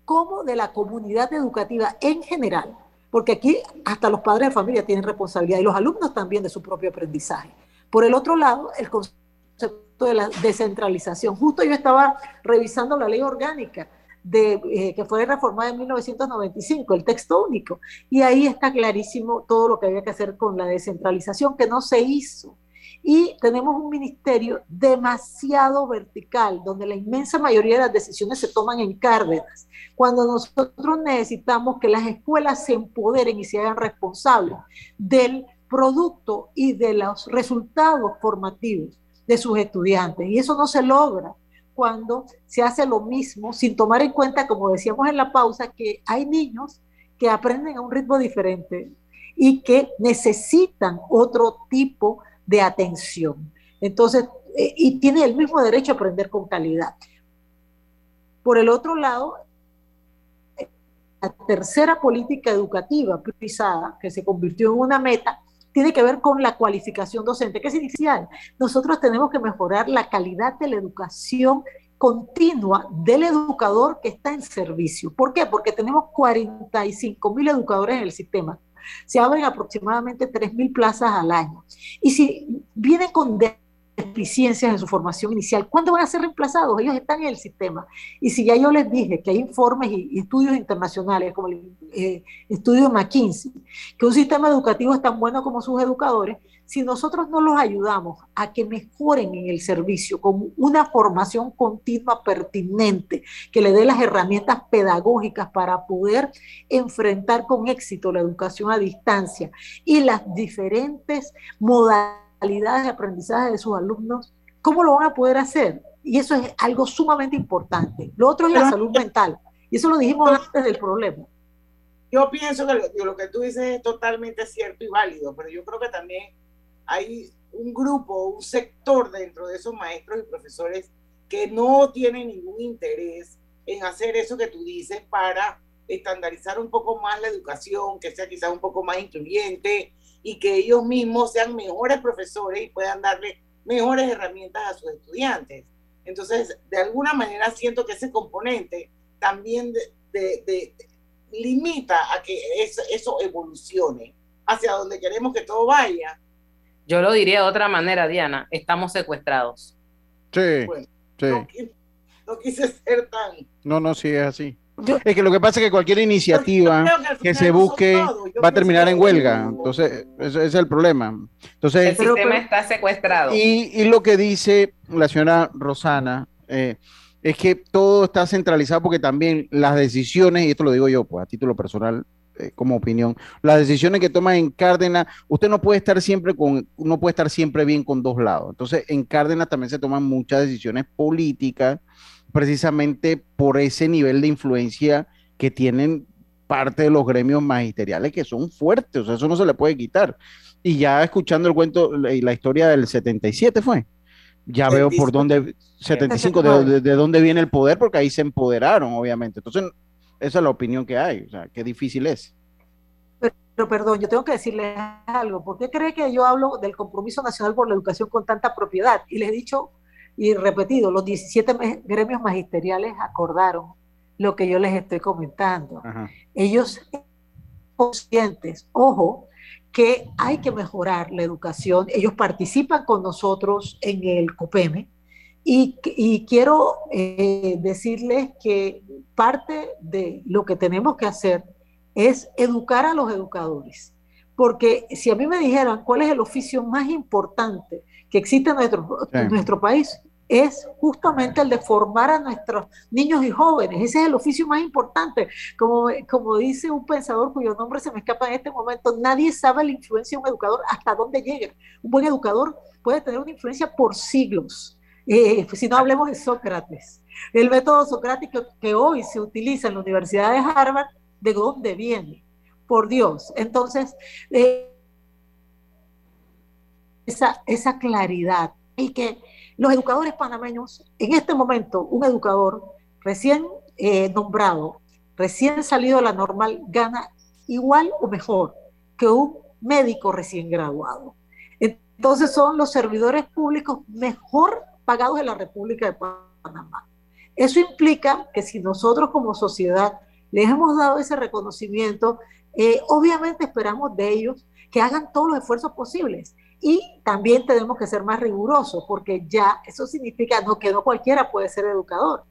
como de la comunidad educativa en general, porque aquí hasta los padres de familia tienen responsabilidad y los alumnos también de su propio aprendizaje. Por el otro lado, el concepto de la descentralización. Justo yo estaba revisando la ley orgánica de, eh, que fue reformada en 1995, el texto único, y ahí está clarísimo todo lo que había que hacer con la descentralización, que no se hizo. Y tenemos un ministerio demasiado vertical, donde la inmensa mayoría de las decisiones se toman en Cárdenas, cuando nosotros necesitamos que las escuelas se empoderen y se hagan responsables del producto y de los resultados formativos de sus estudiantes. Y eso no se logra cuando se hace lo mismo sin tomar en cuenta, como decíamos en la pausa, que hay niños que aprenden a un ritmo diferente y que necesitan otro tipo de atención. Entonces, eh, y tiene el mismo derecho a aprender con calidad. Por el otro lado, la tercera política educativa priorizada, que se convirtió en una meta, tiene que ver con la cualificación docente, que es inicial. Nosotros tenemos que mejorar la calidad de la educación continua del educador que está en servicio. ¿Por qué? Porque tenemos 45 mil educadores en el sistema. Se abren aproximadamente 3 mil plazas al año. Y si vienen con deficiencias en su formación inicial, ¿cuándo van a ser reemplazados? Ellos están en el sistema. Y si ya yo les dije que hay informes y, estudios internacionales, como el eh, estudio de McKinsey, que un sistema educativo es tan bueno como sus educadores, si nosotros no los ayudamos a que mejoren en el servicio con una formación continua pertinente, que le dé las herramientas pedagógicas para poder enfrentar con éxito la educación a distancia y las diferentes modalidades de aprendizaje de sus alumnos, ¿cómo lo van a poder hacer? Y eso es algo sumamente importante. Lo otro es la salud mental. Y eso lo dijimos antes del problema. Yo pienso que lo, que tú dices es totalmente cierto y válido, pero yo creo que también hay un grupo, un sector dentro de esos maestros y profesores que no tienen ningún interés en hacer eso que tú dices para estandarizar un poco más la educación, que sea quizás un poco más incluyente, y que ellos mismos sean mejores profesores y puedan darle mejores herramientas a sus estudiantes. Entonces, de alguna manera siento que ese componente también de, limita a que eso, eso, evolucione hacia donde queremos que todo vaya. Yo lo diría de otra manera, Diana, estamos secuestrados. Sí, sí. No, no, quise ser tan... No, no, sí es así es que lo que pasa es que cualquier iniciativa que, se busque va a terminar en huelga. Entonces, ese, es el problema. Entonces, el sistema está secuestrado. Y, lo que dice la señora Rosana eh, es que todo está centralizado porque también las decisiones, y esto lo digo yo, pues a título personal, eh, como opinión, las decisiones que toma en Cárdenas, usted no puede estar siempre con, no puede estar siempre bien con dos lados. Entonces, en Cárdenas también se toman muchas decisiones políticas precisamente por ese nivel de influencia que tienen parte de los gremios magisteriales que son fuertes, o sea, eso no se le puede quitar. Y ya escuchando el cuento y la historia del 77 fue, ya veo por dónde, 75, de, de, dónde viene el poder, porque ahí se empoderaron, obviamente. Entonces, esa es la opinión que hay, o sea, qué difícil es. Pero, perdón, yo tengo que decirle algo. ¿Por qué cree que yo hablo del compromiso nacional por la educación con tanta propiedad? Y les he dicho y repetido, los 17 gremios magisteriales acordaron lo que yo les estoy comentando. Ellos conscientes, ojo, que hay que mejorar la educación. Ellos participan con nosotros en el COPEME y, quiero eh, decirles que parte de lo que tenemos que hacer es educar a los educadores. Porque si a mí me dijeran cuál es el oficio más importante que existe en nuestro, en nuestro país, es justamente el de formar a nuestros niños y jóvenes. Ese es el oficio más importante. Como, como dice un pensador cuyo nombre se me escapa en este momento, nadie sabe la influencia de un educador hasta dónde llega. Un buen educador puede tener una influencia por siglos. Eh, si no hablemos de Sócrates. El método socrático que hoy se utiliza en la Universidad de Harvard, ¿de dónde viene? Por Dios. Entonces, eh, esa, esa claridad y que los educadores panameños, en este momento, un educador recién eh, nombrado, recién salido de la normal, gana igual o mejor que un médico recién graduado. Entonces son los servidores públicos mejor pagados de la República de Panamá. Eso implica que si nosotros como sociedad les hemos dado ese reconocimiento, eh, obviamente esperamos de ellos que hagan todos los esfuerzos posibles. Y también tenemos que ser más rigurosos, porque ya eso significa no, que no cualquiera puede ser educador,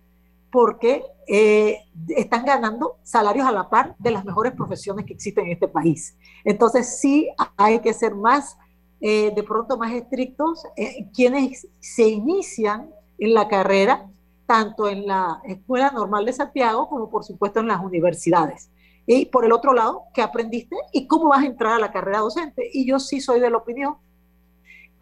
porque eh, están ganando salarios a la par de las mejores profesiones que existen en este país. Entonces sí hay que ser más, eh, de pronto más estrictos, eh, quienes se inician en la carrera, tanto en la Escuela Normal de Santiago como por supuesto en las universidades. Y por el otro lado, ¿qué aprendiste y cómo vas a entrar a la carrera docente? Y yo sí soy de la opinión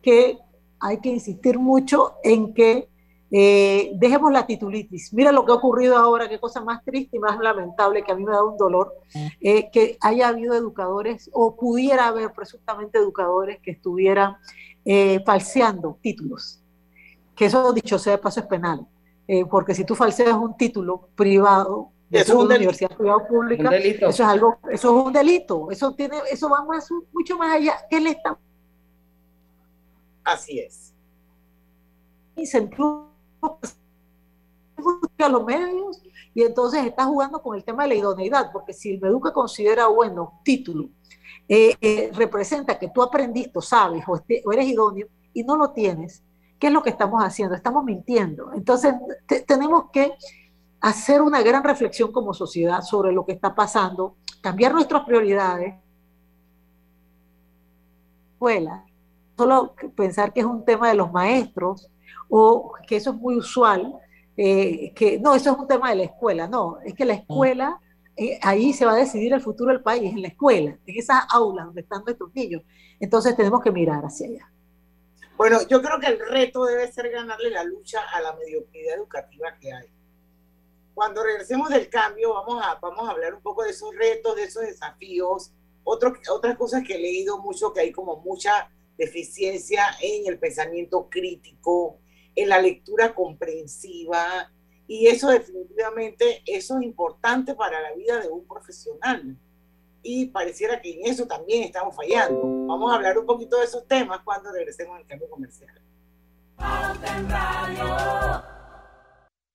que hay que insistir mucho en que eh, dejemos la titulitis. Mira lo que ha ocurrido ahora, qué cosa más triste y más lamentable, que a mí me da un dolor, eh, que haya habido educadores o pudiera haber presuntamente educadores que estuvieran eh, falseando títulos. Que eso, dicho sea de paso, es penal. porque si tú falseas un título privado, de una universidad privada o pública, eso es algo, eso es un delito, eso tiene, eso va más, mucho más allá. ¿Qué le está Así es. Incentivo a los medios y entonces está jugando con el tema de la idoneidad, porque si el Meduca considera bueno título, eh, eh, representa que tú aprendiste, sabes o, o, eres idóneo y no lo tienes, ¿qué es lo que estamos haciendo? Estamos mintiendo. Entonces tenemos que hacer una gran reflexión como sociedad sobre lo que está pasando, cambiar nuestras prioridades, escuela, solo pensar que es un tema de los maestros o que eso es muy usual, eh, que no, eso es un tema de la escuela, no, es que la escuela, eh, ahí se va a decidir el futuro del país, en la escuela, en esas aulas donde están nuestros niños. Entonces tenemos que mirar hacia allá. Bueno, yo creo que el reto debe ser ganarle la lucha a la mediocridad educativa que hay. Cuando regresemos del cambio, vamos a, vamos a hablar un poco de esos retos, de esos desafíos, otro, otras cosas que he leído mucho, que hay como mucha deficiencia en el pensamiento crítico, en la lectura comprensiva, y eso definitivamente, eso es importante para la vida de un profesional. Y pareciera que en eso también estamos fallando. Vamos a hablar un poquito de esos temas cuando regresemos al cambio comercial.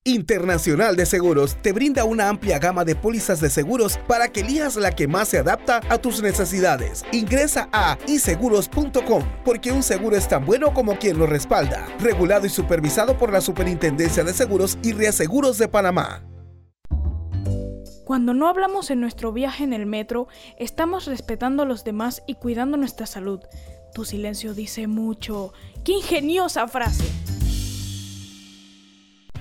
Internacional de Seguros te brinda una amplia gama de pólizas de seguros para que elijas la que más se adapta a tus necesidades. Ingresa a iseguros.com porque un seguro es tan bueno como quien lo respalda. Regulado y supervisado por la Superintendencia de Seguros y Reaseguros de Panamá. Cuando no hablamos en nuestro viaje en el metro, estamos respetando a los demás y cuidando nuestra salud. Tu silencio dice mucho. ¡Qué ingeniosa frase!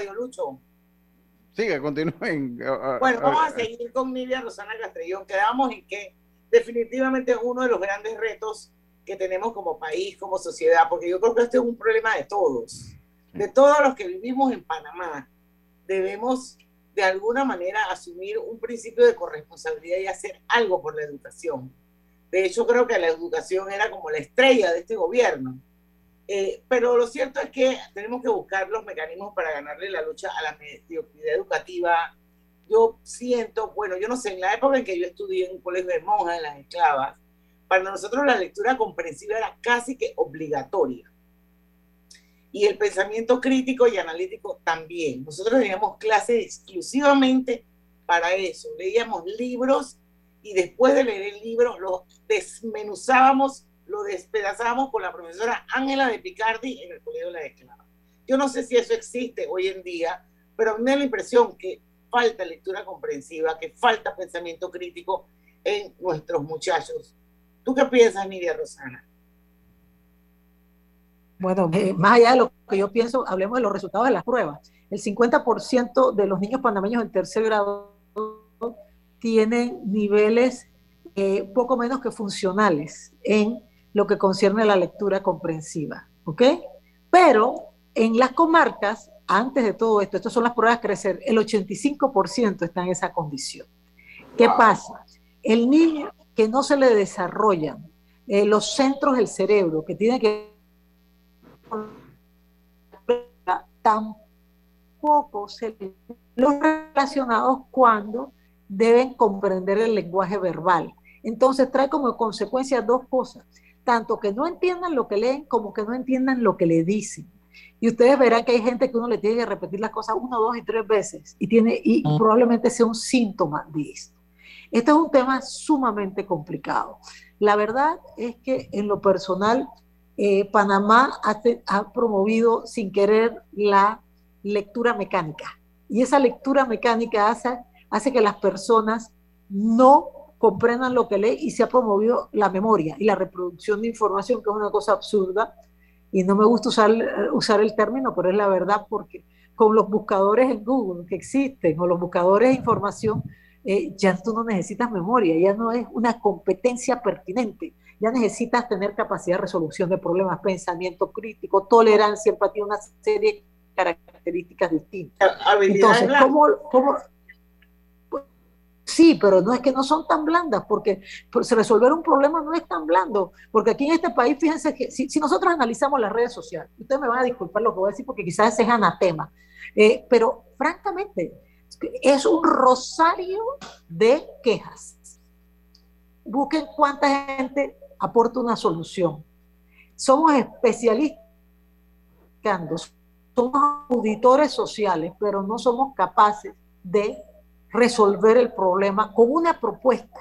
Radio, Lucho. Siga, continúen. Bueno, vamos a seguir con Nidia Rosana Castrellón. Quedamos en que definitivamente es uno de los grandes retos que tenemos como país, como sociedad, porque yo creo que este es un problema de todos, de todos los que vivimos en Panamá. Debemos de alguna manera asumir un principio de corresponsabilidad y hacer algo por la educación. De hecho, creo que la educación era como la estrella de este gobierno eh, pero lo cierto es que tenemos que buscar los mecanismos para ganarle la lucha a la mediocridad educativa. Yo siento, bueno, yo no sé, en la época en que yo estudié en un colegio de monjas, en las esclavas, para nosotros la lectura comprensiva era casi que obligatoria. Y el pensamiento crítico y analítico también. Nosotros teníamos clases exclusivamente para eso. Leíamos libros y después de leer el libro lo desmenuzábamos lo despedazamos con la profesora Ángela de Picardi en el Colegio de la Esclava. Yo no sé si eso existe hoy en día, pero me da la impresión que falta lectura comprensiva, que falta pensamiento crítico en nuestros muchachos. ¿Tú qué piensas, Nidia Rosana? Bueno, eh, más allá de lo que yo pienso, hablemos de los resultados de las pruebas. El 50% de los niños panameños en tercer grado tienen niveles eh, poco menos que funcionales en lo que concierne a la lectura comprensiva. ¿Ok? Pero en las comarcas, antes de todo esto, estas son las pruebas crecer, el 85% está en esa condición. ¿Qué pasa? El niño que no se le desarrollan eh, los centros del cerebro que tiene que tampoco se los relacionados cuando deben comprender el lenguaje verbal. Entonces trae como consecuencia dos cosas, tanto que no entiendan lo que leen como que no entiendan lo que le dicen. Y ustedes verán que hay gente que uno le tiene que repetir las cosas una, dos y tres veces y, tiene, y probablemente sea un síntoma de esto. Este es un tema sumamente complicado. La verdad es que en lo personal, eh, Panamá ha, ha promovido sin querer la lectura mecánica. Y esa lectura mecánica hace, hace que las personas no comprendan lo que lee y se ha promovido la memoria y la reproducción de información, que es una cosa absurda. Y no me gusta usar, usar el término, pero es la verdad porque con los buscadores en Google que existen o los buscadores de información, eh, ya tú no necesitas memoria, ya no es una competencia pertinente, ya necesitas tener capacidad de resolución de problemas, pensamiento crítico, tolerancia, empatía, una serie de características distintas. Entonces, ¿cómo, cómo Sí, pero no es que no son tan blandas, porque resolver un problema no es tan blando, porque aquí en este país, fíjense que si, nosotros analizamos las redes sociales, ustedes me van a disculpar lo que voy a decir porque quizás ese es anatema, eh, pero francamente, es un rosario de quejas. Busquen cuánta gente aporta una solución. Somos especialistas, somos auditores sociales, pero no somos capaces de resolver el problema con una propuesta.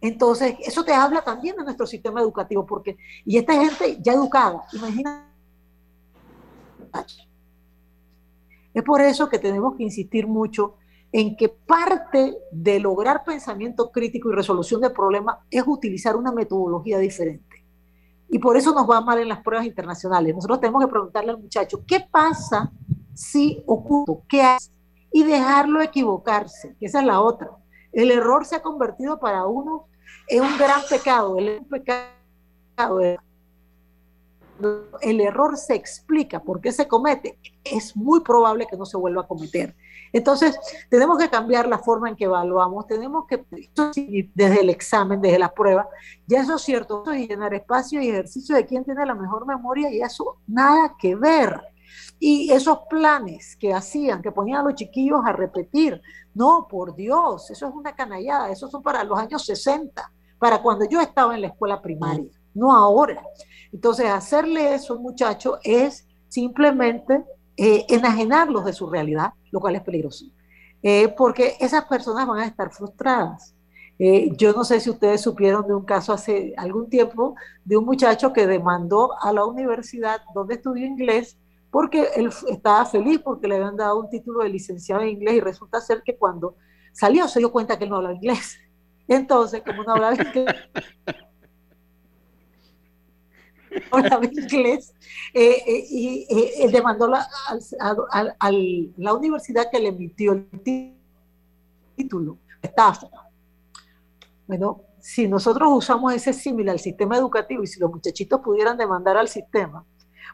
Entonces, eso te habla también de nuestro sistema educativo, porque, y esta gente ya educada, imagina. Es por eso que tenemos que insistir mucho en que parte de lograr pensamiento crítico y resolución de problemas es utilizar una metodología diferente. Y por eso nos va mal en las pruebas internacionales. Nosotros tenemos que preguntarle al muchacho, ¿qué pasa si ocurre? ¿Qué hace? Y dejarlo equivocarse, que esa es la otra. El error se ha convertido para uno en un gran pecado. El pecado el error se explica por qué se comete, es muy probable que no se vuelva a cometer. Entonces, tenemos que cambiar la forma en que evaluamos, tenemos que, desde el examen, desde la prueba, ya eso es cierto, y llenar espacio y ejercicio de quién tiene la mejor memoria y eso nada que ver. Y esos planes que hacían, que ponían a los chiquillos a repetir, no, por Dios, eso es una canallada, eso son para los años 60, para cuando yo estaba en la escuela primaria, no ahora. Entonces, hacerle eso a muchacho es simplemente eh, enajenarlos de su realidad, lo cual es peligroso, eh, porque esas personas van a estar frustradas. Eh, yo no sé si ustedes supieron de un caso hace algún tiempo de un muchacho que demandó a la universidad donde estudió inglés porque él estaba feliz porque le habían dado un título de licenciado en inglés y resulta ser que cuando salió se dio cuenta que él no hablaba inglés. <laughs> Entonces, como no hablaba inglés, <laughs> hablaba inglés eh, eh, y eh, demandó la, a, la universidad que le emitió el título, estafa. Bueno, si nosotros usamos ese símil al sistema educativo y si los muchachitos pudieran demandar al sistema,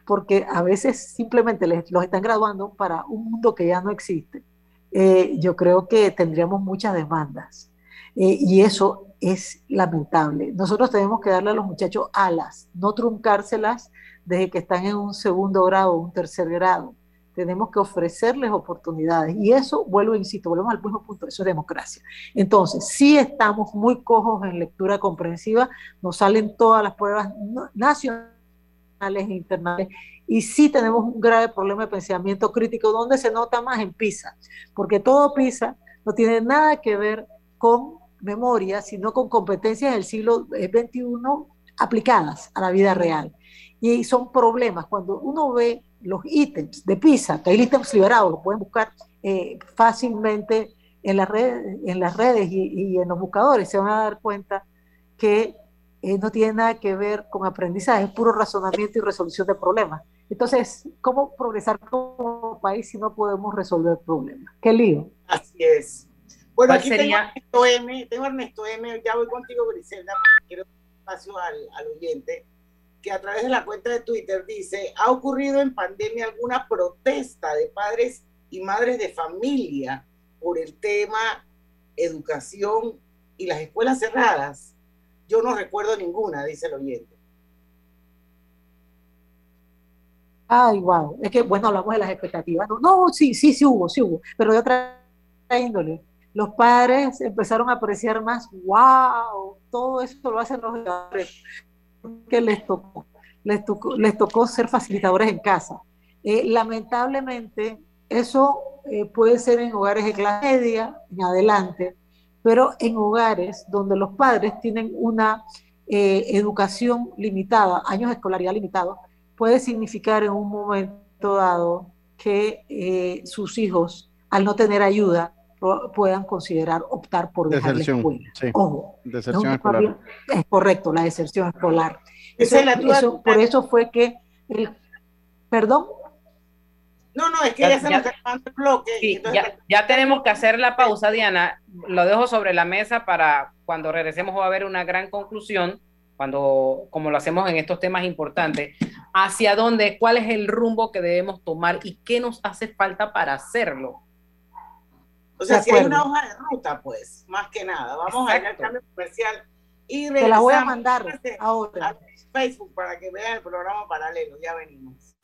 porque a veces simplemente les, los están graduando para un mundo que ya no existe, yo creo que tendríamos muchas demandas. y eso es lamentable. Nosotros tenemos que darle a los muchachos alas, no truncárselas desde que están en un segundo grado o un tercer grado. Tenemos que ofrecerles oportunidades. Y eso, vuelvo, insisto, volvemos al mismo punto, eso es democracia. Entonces, si estamos muy cojos en lectura comprensiva, nos salen todas las pruebas nacionales e internacionales, y sí tenemos un grave problema de pensamiento crítico, donde se nota más en PISA, porque todo PISA no tiene nada que ver con memoria, sino con competencias del siglo XXI aplicadas a la vida real. Y son problemas. Cuando uno ve los ítems de PISA, que hay ítems liberados, lo pueden buscar eh, fácilmente en las redes, en las redes y, en los buscadores, se van a dar cuenta que eh, no tiene nada que ver con aprendizaje, es puro razonamiento y resolución de problemas. Entonces, ¿cómo progresar como país si no podemos resolver problemas? Qué lío. Así es. Bueno, aquí tengo Ernesto M, tengo Ernesto M, ya voy contigo, Griselda, porque quiero espacio al, al oyente, que a través de la cuenta de Twitter dice, ¿ha ocurrido en pandemia alguna protesta de padres y madres de familia por el tema educación y las escuelas cerradas? Yo no recuerdo ninguna, dice el oyente. Ay, wow. Es que, bueno, hablamos de las expectativas. No, sí, sí, sí hubo, sí hubo, pero de otra índole los padres empezaron a apreciar más, wow, todo esto lo hacen los padres, que les tocó, les tocó, les tocó ser facilitadores en casa. Eh, lamentablemente, eso eh, puede ser en hogares de clase media en adelante, pero en hogares donde los padres tienen una eh, educación limitada, años de escolaridad limitados, puede significar en un momento dado que sus hijos, al no tener ayuda, puedan considerar optar por dejar la escuela. Ojo, deserción escolar. es correcto, la deserción escolar. por eso fue que, perdón. No, no, es que ya, se nos el bloque. ya, ya, tenemos que hacer la pausa, Diana. Lo dejo sobre la mesa para cuando regresemos va a haber una gran conclusión, cuando, como lo hacemos en estos temas importantes, hacia dónde, cuál es el rumbo que debemos tomar y qué nos hace falta para hacerlo. O sea, si hay una hoja de ruta, pues, más que nada. Vamos a ir al cambio comercial y Te la voy a mandar ahora. A Facebook para que vean el programa paralelo. Ya venimos.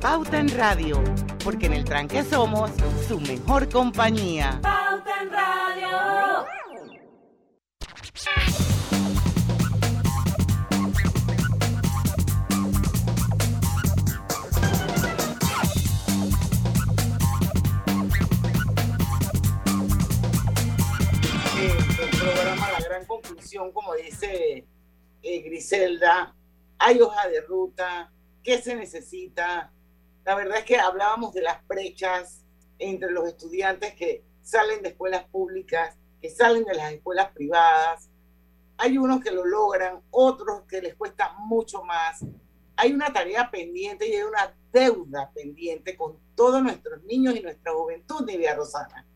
Pauta en Radio, porque en el tranque somos su mejor compañía. Pauta en Radio. el programa La Gran Conclusión, como dice eh, Griselda, hay hoja de ruta, qué se necesita, la verdad es que hablábamos de las brechas entre los estudiantes que salen de escuelas públicas, que salen de las escuelas privadas. Hay unos que lo logran, otros que les cuesta mucho más. Hay una tarea pendiente y hay una deuda pendiente con todos nuestros niños y nuestra juventud, Nidia Rosana.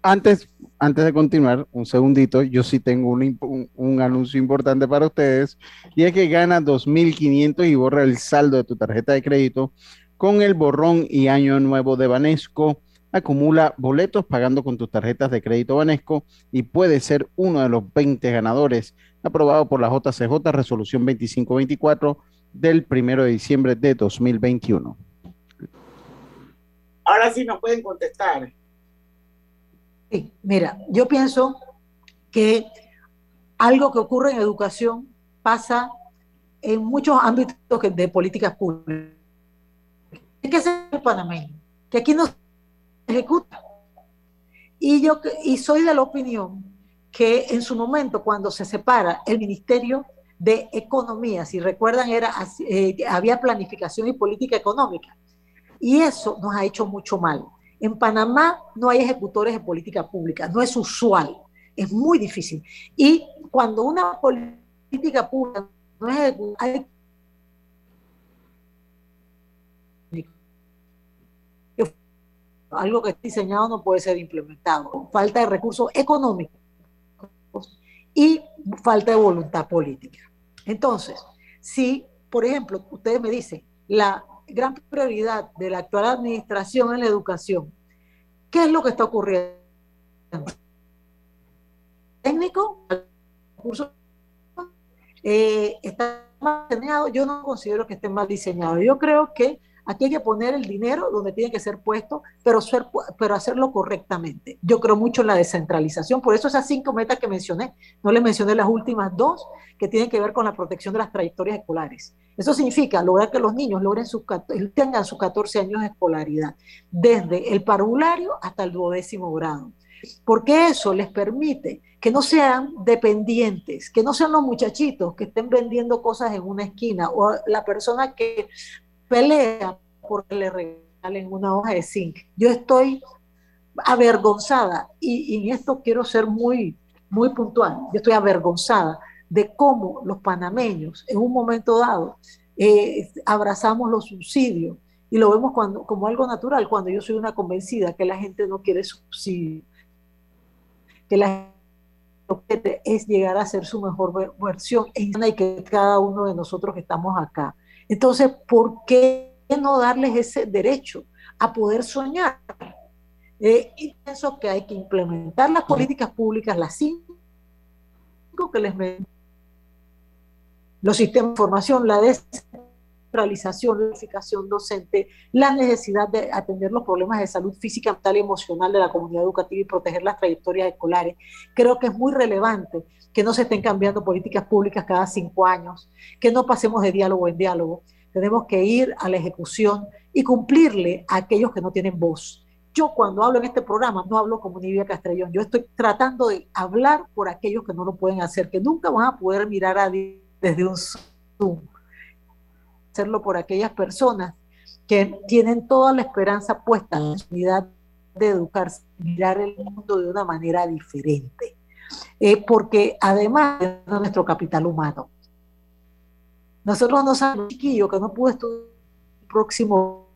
Antes, antes de continuar, un segundito, yo sí tengo un, un, anuncio importante para ustedes y es que gana 2.500 y borra el saldo de tu tarjeta de crédito con el borrón y año nuevo de Banesco. Acumula boletos pagando con tus tarjetas de crédito Banesco y puede ser uno de los 20 ganadores. Aprobado por la JCJ Resolución 2524 del 1 de diciembre de 2021. Ahora sí nos pueden contestar. Sí, mira, yo pienso que algo que ocurre en educación pasa en muchos ámbitos de políticas públicas que ser el panameño, que aquí no se ejecuta. Y yo y soy de la opinión que en su momento, cuando se separa el Ministerio de Economía, si recuerdan, era, eh, había planificación y política económica. Y eso nos ha hecho mucho mal. En Panamá no hay ejecutores de política pública, no es usual Es muy difícil. Y cuando una política pública no es hay algo que está diseñado no puede ser implementado. Falta de recursos económicos y falta de voluntad política. Entonces, si, por ejemplo, ustedes me dicen, la gran prioridad de la actual administración es la educación, ¿qué es lo que está ocurriendo? Técnico, eh, está mal diseñado, yo no considero que esté mal diseñado. Yo creo que Aquí hay que poner el dinero donde tiene que ser puesto, pero, hacerlo correctamente. Yo creo mucho en la descentralización, por eso esas cinco metas que mencioné, no les mencioné las últimas dos que tienen que ver con la protección de las trayectorias escolares. Eso significa lograr que los niños logren sus, tengan sus 14 años de escolaridad, desde el parvulario hasta el duodécimo grado. Porque eso les permite que no sean dependientes, que no sean los muchachitos que estén vendiendo cosas en una esquina o la persona que pelea porque le regalen una hoja de zinc. Yo estoy avergonzada y, en esto quiero ser muy, muy puntual. Yo estoy avergonzada de cómo los panameños en un momento dado eh, abrazamos los subsidios y lo vemos cuando, como algo natural cuando yo soy una convencida que la gente no quiere subsidios, que la gente es llegar a ser su mejor versión y que cada uno de nosotros que estamos acá entonces, ¿por qué no darles ese derecho a poder soñar? Eh, y pienso que hay que implementar las políticas públicas, las cinco que les los sistemas de formación, la descentralización, la edificación docente, la necesidad de atender los problemas de salud física, mental y emocional de la comunidad educativa y proteger las trayectorias escolares. Creo que es muy relevante que no se estén cambiando políticas públicas cada cinco años, que no pasemos de diálogo en diálogo. Tenemos que ir a la ejecución y cumplirle a aquellos que no tienen voz. Yo cuando hablo en este programa no hablo como Nivia Castrellón, yo estoy tratando de hablar por aquellos que no lo pueden hacer, que nunca van a poder mirar a desde un Zoom. Hacerlo por aquellas personas que tienen toda la esperanza puesta en la oportunidad de educarse, mirar el mundo de una manera diferente. Eh, porque además de nuestro capital humano. Nosotros no sabemos, chiquillo, que no pudo estudiar el próximo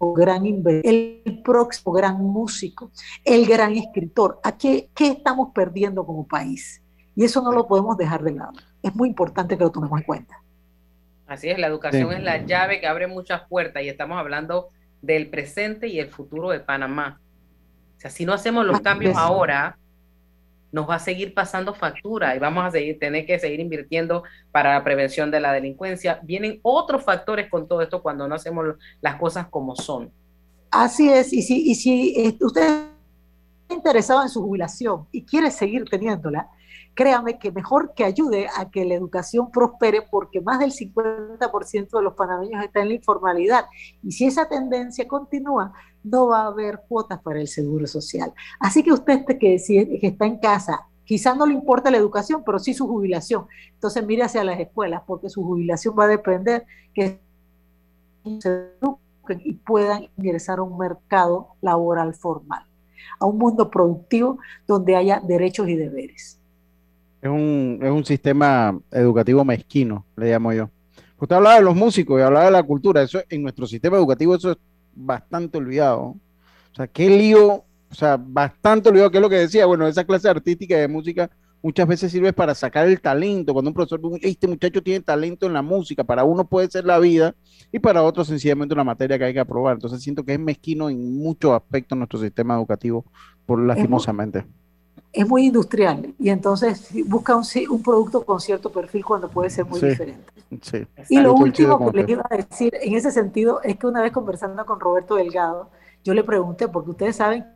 gran el próximo gran músico, el gran escritor. ¿A qué, qué estamos perdiendo como país? Y eso no lo podemos dejar de lado. Es muy importante que lo tomemos en cuenta. Así es, la educación es la llave que abre muchas puertas y estamos hablando del presente y el futuro de Panamá. O sea, si no hacemos los cambios ahora, nos va a seguir pasando factura y vamos a seguir, tener que seguir invirtiendo para la prevención de la delincuencia. Vienen otros factores con todo esto cuando no hacemos las cosas como son. Así es, y si, y si eh, usted está interesado en su jubilación y quiere seguir teniéndola, créame que mejor que ayude a que la educación prospere porque más del 50% de los panameños está en la informalidad. Y si esa tendencia continúa, no va a haber cuotas para el seguro social. Así que usted que, que está en casa, quizás no le importa la educación, pero sí su jubilación. Entonces mire hacia las escuelas porque su jubilación va a depender que se eduquen y puedan ingresar a un mercado laboral formal, a un mundo productivo donde haya derechos y deberes. Es un, es un sistema educativo mezquino, le llamo yo. Usted hablaba de los músicos y hablaba de la cultura. Eso en nuestro sistema educativo eso es bastante olvidado. O sea, qué lío, o sea, bastante olvidado, que es lo que decía. Bueno, esa clase artística de música muchas veces sirve para sacar el talento. Cuando un profesor dice, este muchacho tiene talento en la música, para uno puede ser la vida y para otro sencillamente una materia que hay que aprobar. Entonces siento que es mezquino en muchos aspectos nuestro sistema educativo, por lastimosamente es muy industrial y entonces busca un, un, producto con cierto perfil cuando puede ser muy diferente. Y lo último que les iba a decir en ese sentido es que una vez conversando con Roberto Delgado, yo le pregunté, porque ustedes saben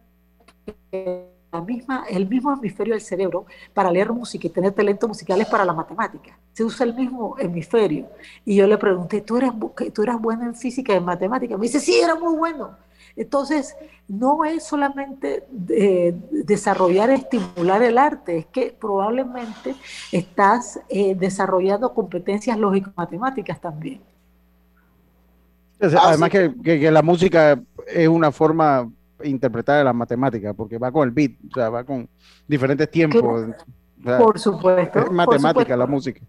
que la misma, el mismo hemisferio del cerebro para leer música y tener talento musical es para la matemática. Se usa el mismo hemisferio. Y yo le pregunté, ¿tú eras, tú eras bueno en física y en matemática? Me dice, sí, era muy bueno. Entonces, no es solamente eh, desarrollar, estimular el arte, es que probablemente estás eh, desarrollando competencias lógico-matemáticas también. Además que, la música es una forma interpretada de las matemáticas, porque va con el beat, o sea, va con diferentes tiempos. por supuesto. Es matemática la música.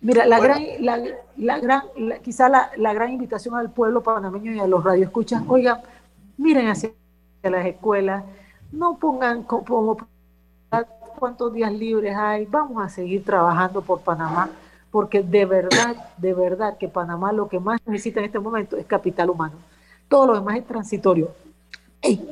Mira, la gran, la, la gran, quizá la, la, gran invitación al pueblo panameño y a los radioescuchas, oigan, miren hacia las escuelas, no pongan como cuántos días libres hay, vamos a seguir trabajando por Panamá, porque de verdad, de verdad que Panamá lo que más necesita en este momento es capital humano. Todo lo demás es transitorio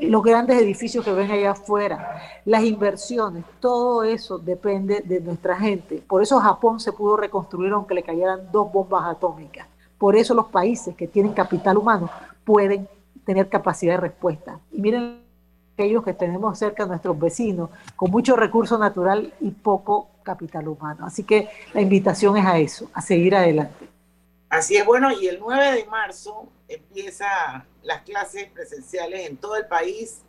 los grandes edificios que ven allá afuera, las inversiones, todo eso depende de nuestra gente. Por eso Japón se pudo reconstruir aunque le cayeran dos bombas atómicas. Por eso los países que tienen capital humano pueden tener capacidad de respuesta. Y miren aquellos que tenemos cerca nuestros vecinos, con mucho recurso natural y poco capital humano. Así que la invitación es a eso, a seguir adelante. Así es, bueno, y el 9 de marzo empieza las clases presenciales en todo el país.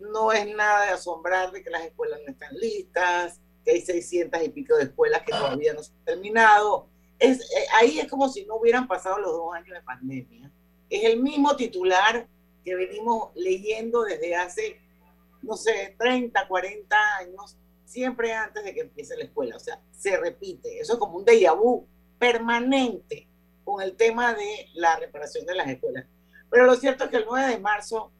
No es nada de asombrar de que las escuelas no están listas, que hay 600 y pico de escuelas que todavía no se han terminado. Es, eh, ahí es como si no hubieran pasado los dos años de pandemia. Es el mismo titular que venimos leyendo desde hace, no sé, 30, 40 años, siempre antes de que empiece la escuela. O sea, se repite. Eso es como un déjà vu permanente con el tema de la reparación de las escuelas. Pero lo cierto es que el 9 de marzo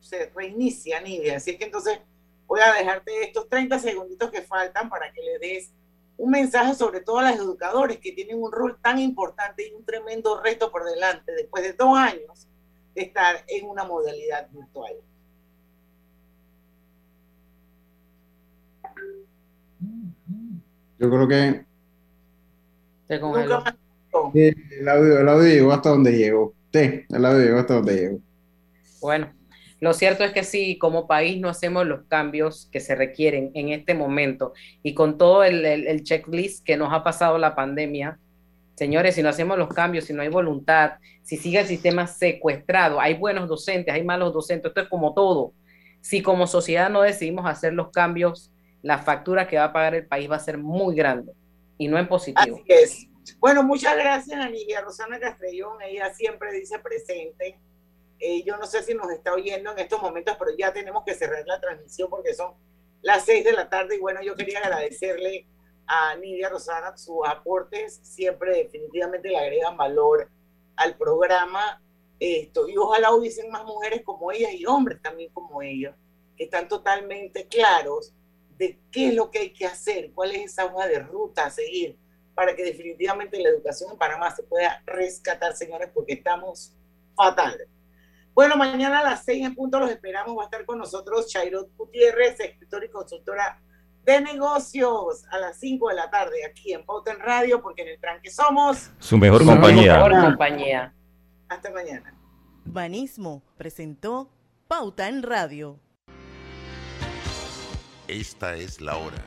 se reinicia Nidia, así que entonces voy a dejarte estos 30 segunditos que faltan para que le des un mensaje sobre todo a los educadores que tienen un rol tan importante y un tremendo reto por delante después de dos años de estar en una modalidad virtual. Yo creo que... Nunca más el, audio, llegó hasta donde llegó. Sí, el audio llegó hasta donde llegó. Bueno, lo cierto es que si como país no hacemos los cambios que se requieren en este momento y con todo el, el, checklist que nos ha pasado la pandemia, señores, si no hacemos los cambios, si no hay voluntad, si sigue el sistema secuestrado, hay buenos docentes, hay malos docentes, esto es como todo. Si como sociedad no decidimos hacer los cambios, la factura que va a pagar el país va a ser muy grande y no en positivo. Así es. Bueno, muchas gracias a Rosana Castrellón, ella siempre dice presente. Eh, yo no sé si nos está oyendo en estos momentos, pero ya tenemos que cerrar la transmisión porque son las seis de la tarde y bueno, yo quería agradecerle a Nidia Rosana sus aportes, siempre definitivamente le agregan valor al programa. Esto, y ojalá hubiesen más mujeres como ella y hombres también como ella, que están totalmente claros de qué es lo que hay que hacer, cuál es esa hoja de ruta a seguir para que definitivamente la educación en Panamá se pueda rescatar, señores, porque estamos fatal. Bueno, mañana a las seis en punto los esperamos. Va a estar con nosotros Chairot Gutiérrez, escritor y consultora de negocios, a las cinco de la tarde aquí en Pauta en Radio, porque en el tranque somos su mejor compañía. Mejor compañía. Hasta mañana. Banismo presentó Pauta en Radio. Esta es la hora.